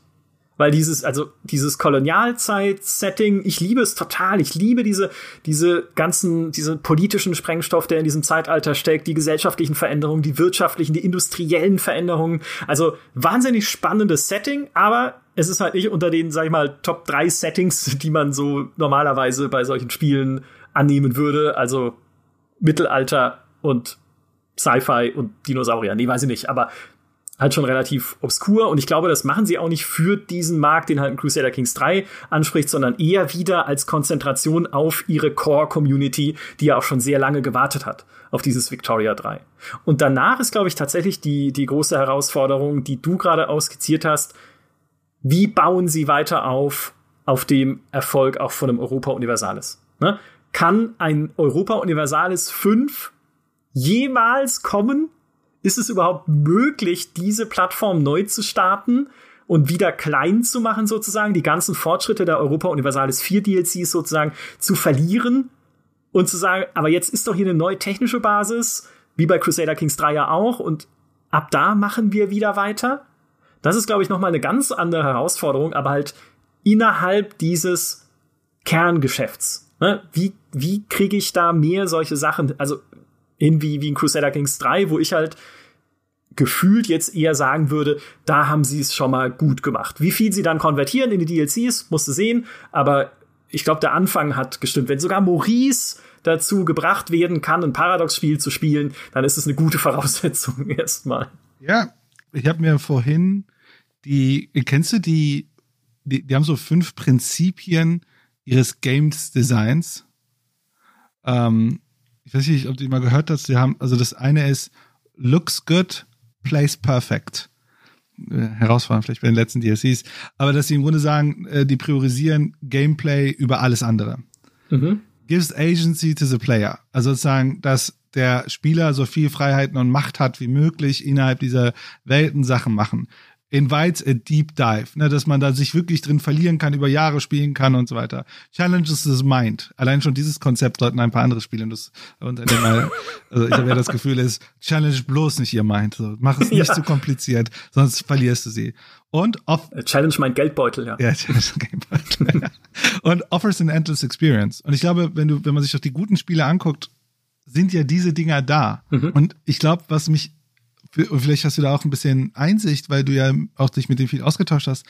Weil dieses, also dieses Kolonialzeit-Setting, ich liebe es total. Ich liebe diese, diese ganzen, diese politischen Sprengstoff, der in diesem Zeitalter steckt, die gesellschaftlichen Veränderungen, die wirtschaftlichen, die industriellen Veränderungen. Also wahnsinnig spannendes Setting, aber es ist halt nicht unter den, sag ich mal, Top 3 Settings, die man so normalerweise bei solchen Spielen annehmen würde. Also Mittelalter und Sci-Fi und Dinosaurier. Nee, weiß ich nicht. Aber halt schon relativ obskur und ich glaube, das machen sie auch nicht für diesen Markt, den halt ein Crusader Kings 3 anspricht, sondern eher wieder als Konzentration auf ihre Core-Community, die ja auch schon sehr lange gewartet hat auf dieses Victoria 3. Und danach ist, glaube ich, tatsächlich die, die große Herausforderung, die du gerade ausskizziert hast, wie bauen sie weiter auf, auf dem Erfolg auch von einem Europa Universalis? Ne? Kann ein Europa Universalis 5 jemals kommen? Ist es überhaupt möglich, diese Plattform neu zu starten und wieder klein zu machen, sozusagen, die ganzen Fortschritte der Europa Universalis 4 DLCs sozusagen zu verlieren und zu sagen, aber jetzt ist doch hier eine neue technische Basis, wie bei Crusader Kings 3 ja auch, und ab da machen wir wieder weiter. Das ist, glaube ich, nochmal eine ganz andere Herausforderung, aber halt innerhalb dieses Kerngeschäfts. Ne? Wie, wie kriege ich da mehr solche Sachen? Also irgendwie wie in Crusader Kings 3, wo ich halt gefühlt jetzt eher sagen würde, da haben sie es schon mal gut gemacht. Wie viel sie dann konvertieren in die DLCs, musst du sehen, aber ich glaube, der Anfang hat gestimmt. Wenn sogar Maurice dazu gebracht werden kann, ein Paradox-Spiel zu spielen, dann ist es eine gute Voraussetzung erstmal. Ja, ich habe mir vorhin die, kennst du die, die, die haben so fünf Prinzipien ihres Games Designs. Ähm, ich weiß nicht, ob du die mal gehört hast. Die haben, also das eine ist looks good, plays perfect. Äh, herausfordernd vielleicht bei den letzten DLCs. Aber dass sie im Grunde sagen, äh, die priorisieren Gameplay über alles andere. Mhm. Gives agency to the player. Also sozusagen, dass der Spieler so viel Freiheiten und Macht hat wie möglich innerhalb dieser Welten Sachen machen invites a deep dive, ne, dass man da sich wirklich drin verlieren kann, über Jahre spielen kann und so weiter. Challenges the mind. Allein schon dieses Konzept sollten ein paar andere spielen. Das und mal, also ich habe ja das Gefühl, ist challenge bloß nicht ihr Mind. So, mach es nicht ja. zu kompliziert, sonst verlierst du sie. Und off challenge mein Geldbeutel, ja. Ja, challenge Geldbeutel. ja. Und offers an endless experience. Und ich glaube, wenn du, wenn man sich doch die guten Spiele anguckt, sind ja diese Dinger da. Mhm. Und ich glaube, was mich und vielleicht hast du da auch ein bisschen Einsicht, weil du ja auch dich mit dem viel ausgetauscht hast.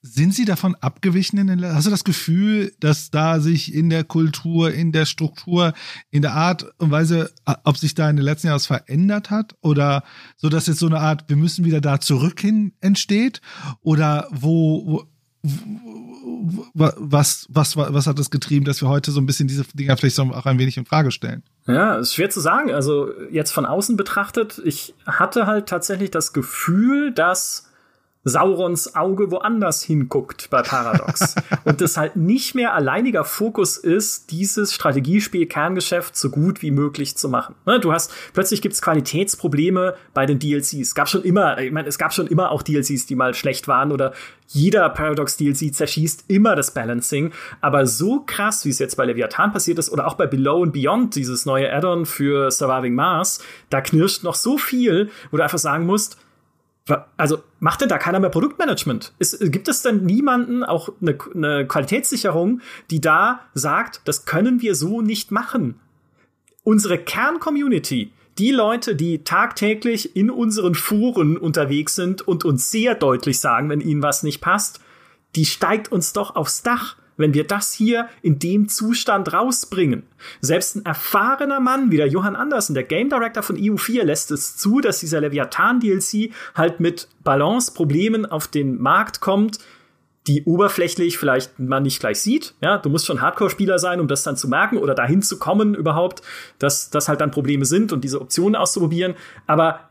Sind sie davon abgewichen? In den, hast du das Gefühl, dass da sich in der Kultur, in der Struktur, in der Art und Weise, ob sich da in den letzten Jahren was verändert hat? Oder so, dass jetzt so eine Art, wir müssen wieder da zurück hin entsteht? Oder wo, wo was, was, was hat das getrieben, dass wir heute so ein bisschen diese Dinger vielleicht auch ein wenig in Frage stellen? Ja, ist schwer zu sagen. Also jetzt von außen betrachtet, ich hatte halt tatsächlich das Gefühl, dass Saurons Auge woanders hinguckt bei Paradox. und das halt nicht mehr alleiniger Fokus ist, dieses Strategiespiel-Kerngeschäft so gut wie möglich zu machen. Ne, du hast, plötzlich gibt's Qualitätsprobleme bei den DLCs. Es gab schon immer, ich meine, es gab schon immer auch DLCs, die mal schlecht waren oder jeder Paradox DLC zerschießt immer das Balancing. Aber so krass, wie es jetzt bei Leviathan passiert ist oder auch bei Below and Beyond, dieses neue Add-on für Surviving Mars, da knirscht noch so viel, wo du einfach sagen musst, also macht denn da keiner mehr Produktmanagement? Ist, gibt es denn niemanden, auch eine, eine Qualitätssicherung, die da sagt, das können wir so nicht machen? Unsere Kerncommunity, die Leute, die tagtäglich in unseren Foren unterwegs sind und uns sehr deutlich sagen, wenn ihnen was nicht passt, die steigt uns doch aufs Dach wenn wir das hier in dem Zustand rausbringen. Selbst ein erfahrener Mann wie der Johann Andersen, der Game Director von EU4, lässt es zu, dass dieser Leviathan-DLC halt mit Balance-Problemen auf den Markt kommt, die oberflächlich vielleicht man nicht gleich sieht. Ja, du musst schon Hardcore-Spieler sein, um das dann zu merken oder dahin zu kommen überhaupt, dass das halt dann Probleme sind und diese Optionen auszuprobieren. Aber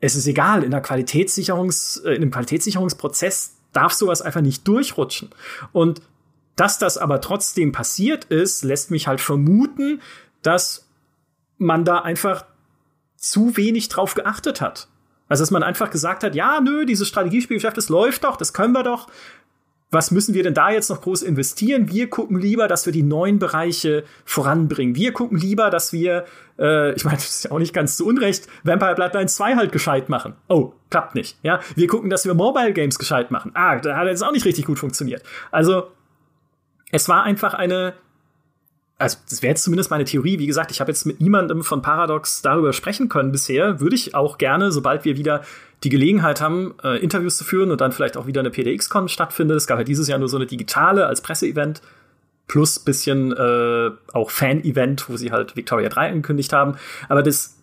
es ist egal, in, der Qualitätssicherungs, äh, in einem Qualitätssicherungsprozess darf sowas einfach nicht durchrutschen. Und dass das aber trotzdem passiert ist, lässt mich halt vermuten, dass man da einfach zu wenig drauf geachtet hat. Also, dass man einfach gesagt hat, ja, nö, dieses Strategiespielgeschäft, das läuft doch, das können wir doch. Was müssen wir denn da jetzt noch groß investieren? Wir gucken lieber, dass wir die neuen Bereiche voranbringen. Wir gucken lieber, dass wir, äh, ich meine, das ist ja auch nicht ganz zu Unrecht, Vampire Bloodlines 2 halt gescheit machen. Oh, klappt nicht. Ja, wir gucken, dass wir Mobile Games gescheit machen. Ah, da hat jetzt auch nicht richtig gut funktioniert. Also, es war einfach eine, also das wäre jetzt zumindest meine Theorie. Wie gesagt, ich habe jetzt mit niemandem von Paradox darüber sprechen können bisher. Würde ich auch gerne, sobald wir wieder die Gelegenheit haben, äh, Interviews zu führen und dann vielleicht auch wieder eine PDX-Con stattfindet. Es gab ja dieses Jahr nur so eine digitale als Presseevent plus bisschen äh, auch Fan-Event, wo sie halt Victoria 3 angekündigt haben. Aber dass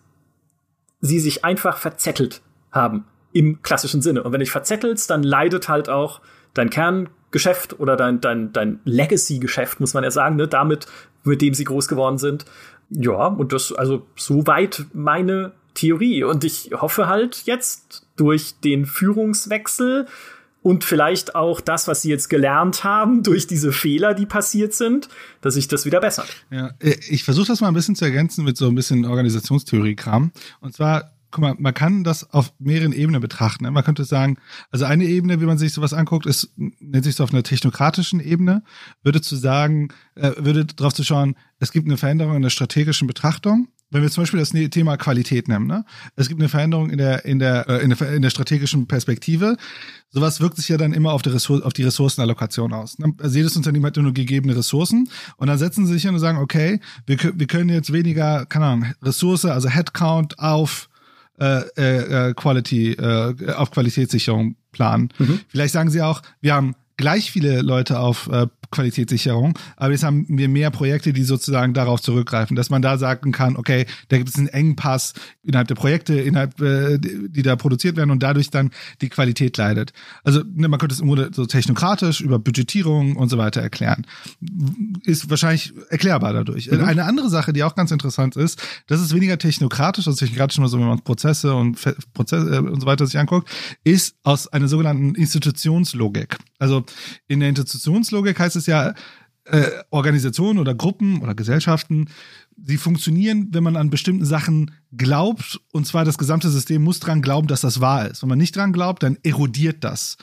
sie sich einfach verzettelt haben im klassischen Sinne. Und wenn ich verzettelst, dann leidet halt auch dein Kern Geschäft oder dein, dein, dein Legacy-Geschäft, muss man ja sagen, ne, damit, mit dem sie groß geworden sind. Ja, und das, also soweit meine Theorie. Und ich hoffe halt jetzt durch den Führungswechsel und vielleicht auch das, was sie jetzt gelernt haben durch diese Fehler, die passiert sind, dass sich das wieder bessert. Ja, äh, ich versuche das mal ein bisschen zu ergänzen mit so ein bisschen Organisationstheorie-Kram. Und zwar guck mal, man kann das auf mehreren Ebenen betrachten. Ne? Man könnte sagen, also eine Ebene, wie man sich sowas anguckt, ist, nennt sich so auf einer technokratischen Ebene, würde zu sagen, äh, würde darauf zu schauen, es gibt eine Veränderung in der strategischen Betrachtung. Wenn wir zum Beispiel das ne-, Thema Qualität nehmen, ne? es gibt eine Veränderung in der in der äh, in der, in der strategischen Perspektive. Sowas wirkt sich ja dann immer auf die, Ressourcen, auf die Ressourcenallokation aus. Ne? Also jedes Unternehmen hat nur gegebene Ressourcen und dann setzen sie sich hin und sagen, okay, wir, wir können jetzt weniger, keine Ahnung, Ressource, also Headcount auf äh, äh, Quality, äh, auf Qualitätssicherung planen. Mhm. Vielleicht sagen sie auch, wir haben gleich viele Leute auf äh, Qualitätssicherung, aber jetzt haben wir mehr Projekte, die sozusagen darauf zurückgreifen, dass man da sagen kann, okay, da gibt es einen Engpass innerhalb der Projekte, innerhalb, äh, die da produziert werden und dadurch dann die Qualität leidet. Also ne, man könnte es im so technokratisch über Budgetierung und so weiter erklären. Ist wahrscheinlich erklärbar dadurch. Mhm. Eine andere Sache, die auch ganz interessant ist, das ist weniger technokratisch, also technokratisch nur so, wenn man Prozesse und Prozesse äh, und so weiter sich anguckt, ist aus einer sogenannten Institutionslogik. Also in der Institutionslogik heißt es ja, äh, Organisationen oder Gruppen oder Gesellschaften, sie funktionieren, wenn man an bestimmten Sachen glaubt, und zwar das gesamte System muss dran glauben, dass das wahr ist. Wenn man nicht dran glaubt, dann erodiert das.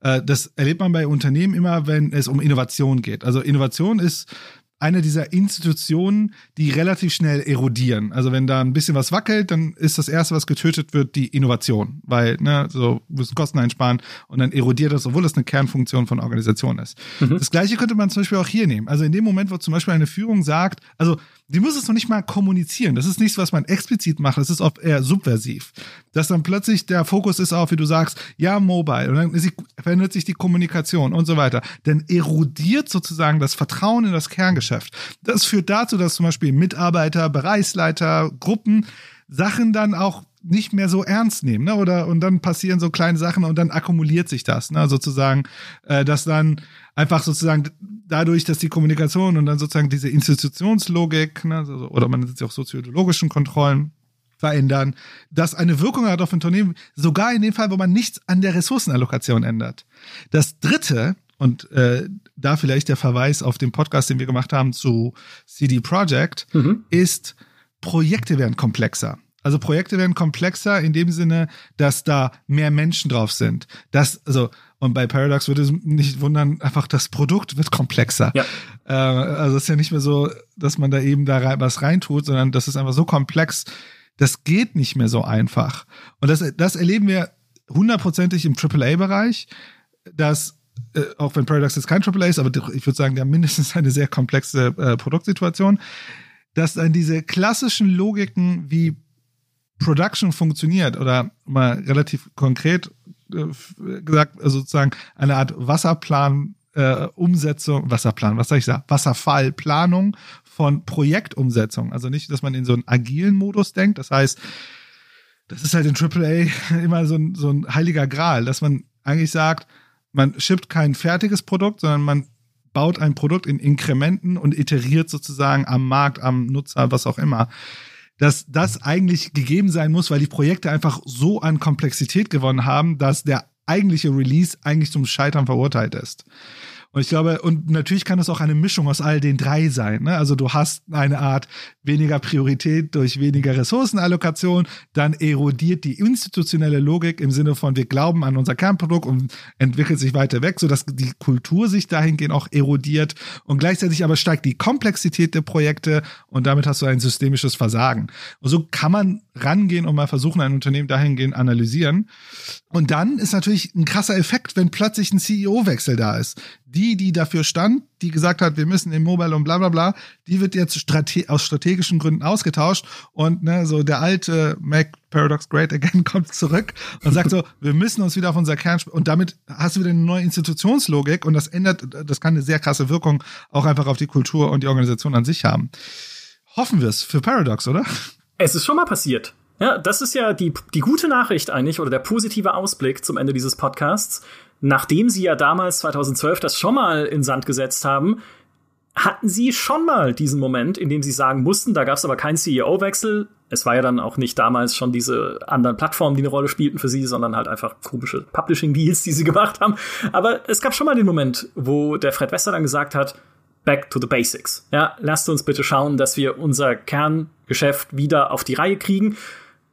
Äh, das erlebt man bei Unternehmen immer, wenn es um Innovation geht. Also Innovation ist eine dieser Institutionen, die relativ schnell erodieren. Also wenn da ein bisschen was wackelt, dann ist das erste, was getötet wird, die Innovation, weil ne, so müssen Kosten einsparen und dann erodiert das, obwohl das eine Kernfunktion von Organisation ist. Mhm. Das gleiche könnte man zum Beispiel auch hier nehmen. Also in dem Moment, wo zum Beispiel eine Führung sagt, also die muss es noch nicht mal kommunizieren. Das ist nichts, was man explizit macht. Das ist oft eher subversiv. Dass dann plötzlich der Fokus ist auf, wie du sagst, ja, mobile. Und dann die, verändert sich die Kommunikation und so weiter. Dann erodiert sozusagen das Vertrauen in das Kerngeschäft. Das führt dazu, dass zum Beispiel Mitarbeiter, Bereichsleiter, Gruppen Sachen dann auch nicht mehr so ernst nehmen, ne? Oder und dann passieren so kleine Sachen und dann akkumuliert sich das, ne? Sozusagen, äh, dass dann einfach sozusagen dadurch, dass die Kommunikation und dann sozusagen diese Institutionslogik, ne, also, oder man nennt es auch soziologischen Kontrollen verändern, das eine Wirkung hat auf Unternehmen, sogar in dem Fall, wo man nichts an der Ressourcenallokation ändert. Das dritte, und äh, da vielleicht der Verweis auf den Podcast, den wir gemacht haben zu CD Projekt, mhm. ist, Projekte werden komplexer. Also Projekte werden komplexer in dem Sinne, dass da mehr Menschen drauf sind. Das, also, und bei Paradox würde es nicht wundern, einfach das Produkt wird komplexer. Ja. Äh, also es ist ja nicht mehr so, dass man da eben da rein, was reintut, sondern das ist einfach so komplex, das geht nicht mehr so einfach. Und das, das erleben wir hundertprozentig im AAA-Bereich, dass äh, auch wenn Paradox jetzt kein AAA ist, aber ich würde sagen, der mindestens eine sehr komplexe äh, Produktsituation, dass dann diese klassischen Logiken wie Production funktioniert oder mal relativ konkret äh, gesagt, also sozusagen eine Art Wasserplan äh, Umsetzung, Wasserplan, was soll ich sagen, Wasserfallplanung von Projektumsetzung. Also nicht, dass man in so einen agilen Modus denkt. Das heißt, das ist halt in AAA immer so ein, so ein heiliger Gral, dass man eigentlich sagt, man shippt kein fertiges Produkt, sondern man baut ein Produkt in Inkrementen und iteriert sozusagen am Markt, am Nutzer, was auch immer. Dass das eigentlich gegeben sein muss, weil die Projekte einfach so an Komplexität gewonnen haben, dass der eigentliche Release eigentlich zum Scheitern verurteilt ist. Und ich glaube, und natürlich kann es auch eine Mischung aus all den drei sein. Ne? Also du hast eine Art weniger Priorität durch weniger Ressourcenallokation, dann erodiert die institutionelle Logik im Sinne von wir glauben an unser Kernprodukt und entwickelt sich weiter weg, sodass die Kultur sich dahingehend auch erodiert und gleichzeitig aber steigt die Komplexität der Projekte und damit hast du ein systemisches Versagen. Und so kann man rangehen und mal versuchen, ein Unternehmen dahingehend analysieren. Und dann ist natürlich ein krasser Effekt, wenn plötzlich ein CEO-Wechsel da ist die, die dafür stand, die gesagt hat, wir müssen im Mobile und bla bla bla, die wird jetzt strate aus strategischen Gründen ausgetauscht und ne, so der alte Mac Paradox Great Again kommt zurück und sagt so, wir müssen uns wieder auf unser Kern und damit hast du wieder eine neue Institutionslogik und das ändert, das kann eine sehr krasse Wirkung auch einfach auf die Kultur und die Organisation an sich haben. Hoffen wir es für Paradox, oder? Es ist schon mal passiert. Ja, das ist ja die, die gute Nachricht eigentlich oder der positive Ausblick zum Ende dieses Podcasts nachdem sie ja damals 2012 das schon mal in Sand gesetzt haben, hatten sie schon mal diesen Moment, in dem sie sagen mussten, da gab es aber keinen CEO-Wechsel. Es war ja dann auch nicht damals schon diese anderen Plattformen, die eine Rolle spielten für sie, sondern halt einfach komische Publishing-Deals, die sie gemacht haben. Aber es gab schon mal den Moment, wo der Fred Wester dann gesagt hat, back to the basics. Ja, lasst uns bitte schauen, dass wir unser Kerngeschäft wieder auf die Reihe kriegen.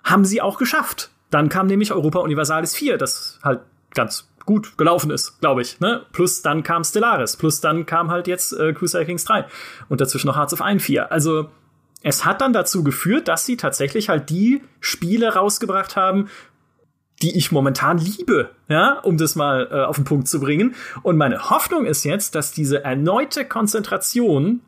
Haben sie auch geschafft. Dann kam nämlich Europa Universalis 4, das halt ganz gut gelaufen ist, glaube ich. Ne? Plus dann kam Stellaris, plus dann kam halt jetzt äh, Crusader Kings 3 und dazwischen noch Hearts of Iron 4. Also es hat dann dazu geführt, dass sie tatsächlich halt die Spiele rausgebracht haben, die ich momentan liebe, ja, um das mal äh, auf den Punkt zu bringen. Und meine Hoffnung ist jetzt, dass diese erneute Konzentration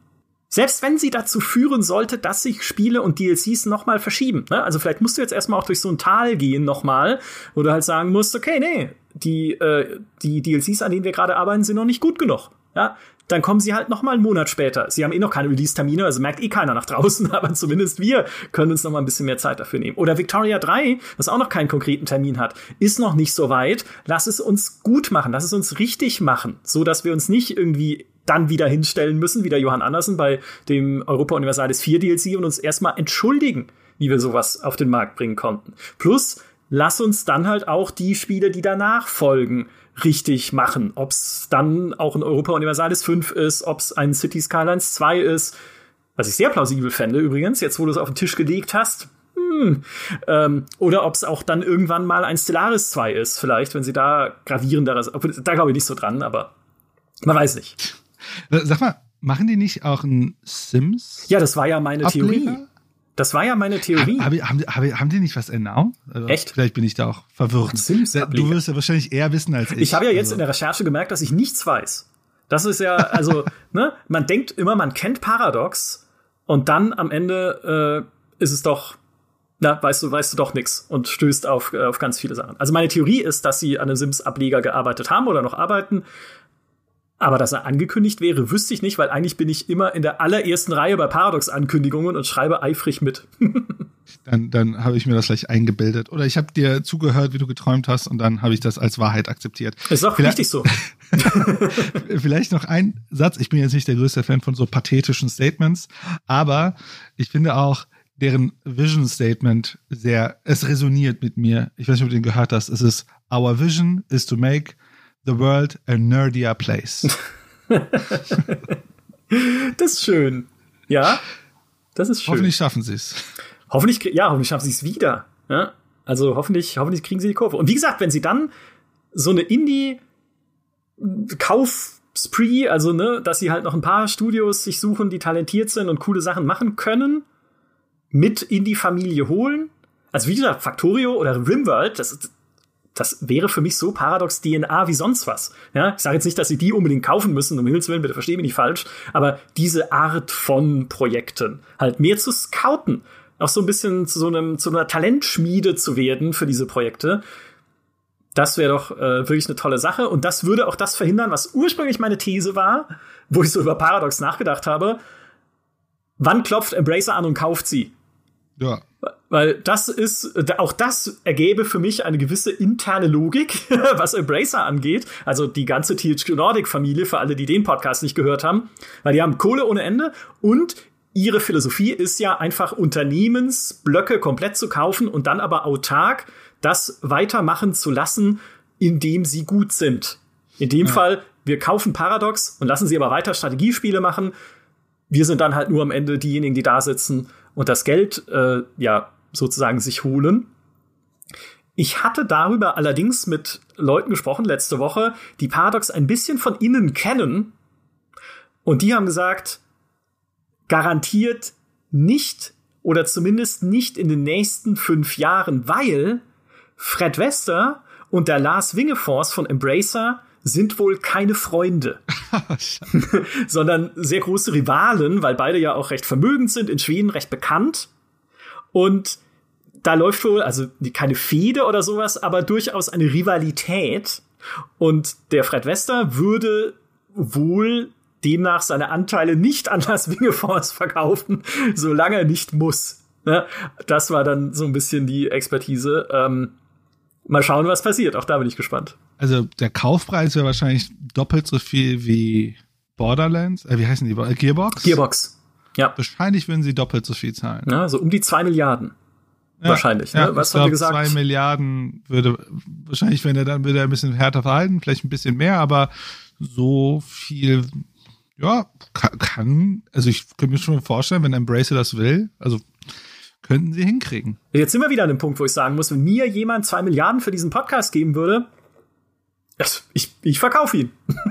Selbst wenn sie dazu führen sollte, dass sich Spiele und DLCs nochmal verschieben. Ne? Also vielleicht musst du jetzt erstmal auch durch so ein Tal gehen nochmal, wo du halt sagen musst, okay, nee, die, äh, die DLCs, an denen wir gerade arbeiten, sind noch nicht gut genug. Ja, dann kommen sie halt noch mal einen Monat später. Sie haben eh noch keine Release-Termine, also merkt eh keiner nach draußen, aber zumindest wir können uns noch mal ein bisschen mehr Zeit dafür nehmen. Oder Victoria 3, was auch noch keinen konkreten Termin hat, ist noch nicht so weit. Lass es uns gut machen, lass es uns richtig machen, so dass wir uns nicht irgendwie dann wieder hinstellen müssen, wie der Johann Andersen bei dem Europa Universalis 4 DLC und uns erstmal entschuldigen, wie wir sowas auf den Markt bringen konnten. Plus, lass uns dann halt auch die Spiele, die danach folgen, richtig machen. Ob es dann auch ein Europa Universalis 5 ist, ob es ein City Skylines 2 ist, was ich sehr plausibel fände übrigens, jetzt wo du es auf den Tisch gelegt hast. Hm. Ähm, oder ob es auch dann irgendwann mal ein Stellaris 2 ist, vielleicht, wenn sie da gravierenderes, da glaube ich nicht so dran, aber man weiß nicht. Sag mal, machen die nicht auch ein Sims? Ja, das war ja meine Ableger? Theorie. Das war ja meine Theorie. Hab, hab, hab, haben die nicht was announced? Also Echt? Vielleicht bin ich da auch verwirrt. Sims du wirst ja wahrscheinlich eher wissen als ich. Ich habe ja jetzt also. in der Recherche gemerkt, dass ich nichts weiß. Das ist ja, also, ne, man denkt immer, man kennt Paradox und dann am Ende äh, ist es doch, na, weißt du, weißt du doch nix und stößt auf, äh, auf ganz viele Sachen. Also meine Theorie ist, dass sie an einem Sims-Ableger gearbeitet haben oder noch arbeiten aber dass er angekündigt wäre, wüsste ich nicht, weil eigentlich bin ich immer in der allerersten Reihe bei Paradox-Ankündigungen und schreibe eifrig mit. dann dann habe ich mir das gleich eingebildet. Oder ich habe dir zugehört, wie du geträumt hast, und dann habe ich das als Wahrheit akzeptiert. Ist auch Vielleicht, richtig so. Vielleicht noch ein Satz. Ich bin jetzt nicht der größte Fan von so pathetischen Statements, aber ich finde auch, deren Vision Statement sehr, es resoniert mit mir. Ich weiß nicht, ob du den gehört hast. Es ist, our vision is to make the world a nerdier place. das ist schön. Ja, das ist schön. Hoffentlich schaffen sie es. Hoffentlich, ja, hoffentlich schaffen sie es wieder. Ja? Also hoffentlich, hoffentlich kriegen sie die Kurve. Und wie gesagt, wenn sie dann so eine Indie Kauf Spree, also ne, dass sie halt noch ein paar Studios sich suchen, die talentiert sind und coole Sachen machen können, mit in die Familie holen. Also wie gesagt, Factorio oder Rimworld, das ist, das wäre für mich so paradox DNA wie sonst was. Ja, ich sage jetzt nicht, dass sie die unbedingt kaufen müssen, um Himmels Willen, bitte verstehe mich nicht falsch, aber diese Art von Projekten halt mehr zu scouten, auch so ein bisschen zu so einem zu einer Talentschmiede zu werden für diese Projekte. Das wäre doch äh, wirklich eine tolle Sache und das würde auch das verhindern, was ursprünglich meine These war, wo ich so über Paradox nachgedacht habe. Wann klopft Embracer an und kauft sie? Ja. Weil das ist, auch das ergäbe für mich eine gewisse interne Logik, was Embracer angeht. Also die ganze THQ Nordic Familie, für alle, die den Podcast nicht gehört haben. Weil die haben Kohle ohne Ende und ihre Philosophie ist ja einfach Unternehmensblöcke komplett zu kaufen und dann aber autark das weitermachen zu lassen, indem sie gut sind. In dem ja. Fall, wir kaufen Paradox und lassen sie aber weiter Strategiespiele machen. Wir sind dann halt nur am Ende diejenigen, die da sitzen und das Geld äh, ja sozusagen sich holen. Ich hatte darüber allerdings mit Leuten gesprochen letzte Woche, die Paradox ein bisschen von innen kennen. Und die haben gesagt, garantiert nicht oder zumindest nicht in den nächsten fünf Jahren, weil Fred Wester und der Lars Wingefors von Embracer sind wohl keine Freunde, sondern sehr große Rivalen, weil beide ja auch recht vermögend sind, in Schweden recht bekannt. Und da läuft wohl, also keine Fehde oder sowas, aber durchaus eine Rivalität. Und der Fred Wester würde wohl demnach seine Anteile nicht an Las Wingefonds verkaufen, solange er nicht muss. Das war dann so ein bisschen die Expertise. Ähm, mal schauen, was passiert. Auch da bin ich gespannt. Also der Kaufpreis wäre wahrscheinlich doppelt so viel wie Borderlands. Äh, wie heißen die? Gearbox? Gearbox. Ja. Wahrscheinlich würden sie doppelt so viel zahlen. Ja, so um die zwei Milliarden. Ja, wahrscheinlich. Ja, ne? Was haben wir gesagt? Zwei Milliarden würde wahrscheinlich, wenn er dann würde er ein bisschen härter verhalten, vielleicht ein bisschen mehr, aber so viel, ja, kann, kann also ich könnte mir schon vorstellen, wenn Embracer das will, also könnten sie hinkriegen. Jetzt sind wir wieder an dem Punkt, wo ich sagen muss, wenn mir jemand zwei Milliarden für diesen Podcast geben würde, ich, ich verkaufe ihn.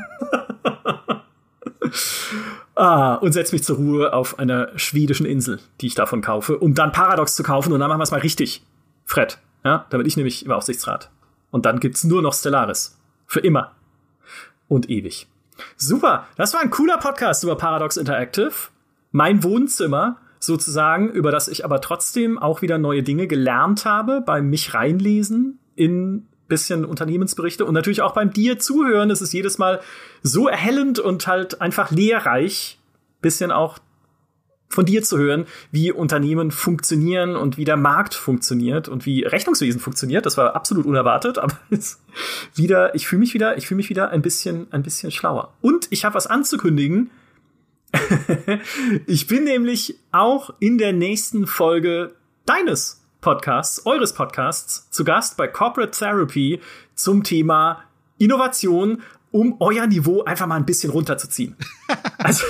ah, und setze mich zur Ruhe auf einer schwedischen Insel, die ich davon kaufe, um dann Paradox zu kaufen und dann machen wir es mal richtig. Fred, ja, damit ich nämlich im Aufsichtsrat. Und dann gibt's nur noch Stellaris. Für immer. Und ewig. Super, das war ein cooler Podcast über Paradox Interactive. mein Wohnzimmer sozusagen, über das ich aber trotzdem auch wieder neue Dinge gelernt habe beim mich reinlesen in bisschen Unternehmensberichte und natürlich auch beim dir zuhören. Es ist jedes Mal so erhellend und halt einfach lehrreich, bisschen auch von dir zu hören, wie Unternehmen funktionieren und wie der Markt funktioniert und wie Rechnungswesen funktioniert. Das war absolut unerwartet, aber wieder, ich fühle mich wieder, ich fühle mich wieder ein bisschen, ein bisschen schlauer. Und ich habe was anzukündigen. ich bin nämlich auch in der nächsten Folge deines Podcasts, eures Podcasts, zu Gast bei Corporate Therapy zum Thema Innovation, um euer Niveau einfach mal ein bisschen runterzuziehen. also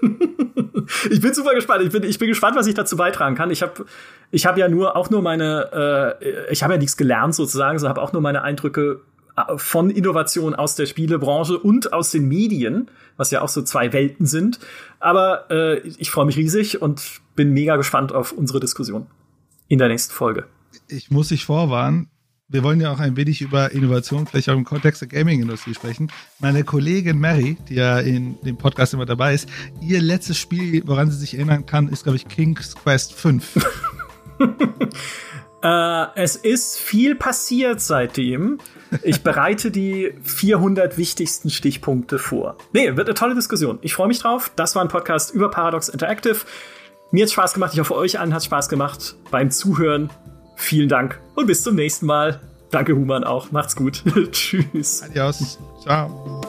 ich bin super gespannt. Ich bin, ich bin gespannt, was ich dazu beitragen kann. Ich habe ich hab ja nur auch nur meine, äh, ich habe ja nichts gelernt sozusagen, sondern habe auch nur meine Eindrücke äh, von Innovation aus der Spielebranche und aus den Medien, was ja auch so zwei Welten sind. Aber äh, ich freue mich riesig und bin mega gespannt auf unsere Diskussion in der nächsten Folge. Ich muss dich vorwarnen, wir wollen ja auch ein wenig über Innovation, vielleicht auch im Kontext der Gaming-Industrie sprechen. Meine Kollegin Mary, die ja in dem Podcast immer dabei ist, ihr letztes Spiel, woran sie sich erinnern kann, ist, glaube ich, King's Quest 5. äh, es ist viel passiert seitdem. Ich bereite die 400 wichtigsten Stichpunkte vor. Nee, wird eine tolle Diskussion. Ich freue mich drauf. Das war ein Podcast über Paradox Interactive. Mir hat Spaß gemacht. Ich hoffe, euch allen hat Spaß gemacht beim Zuhören. Vielen Dank und bis zum nächsten Mal. Danke, Human, auch. Macht's gut. Tschüss. Adios. Ciao.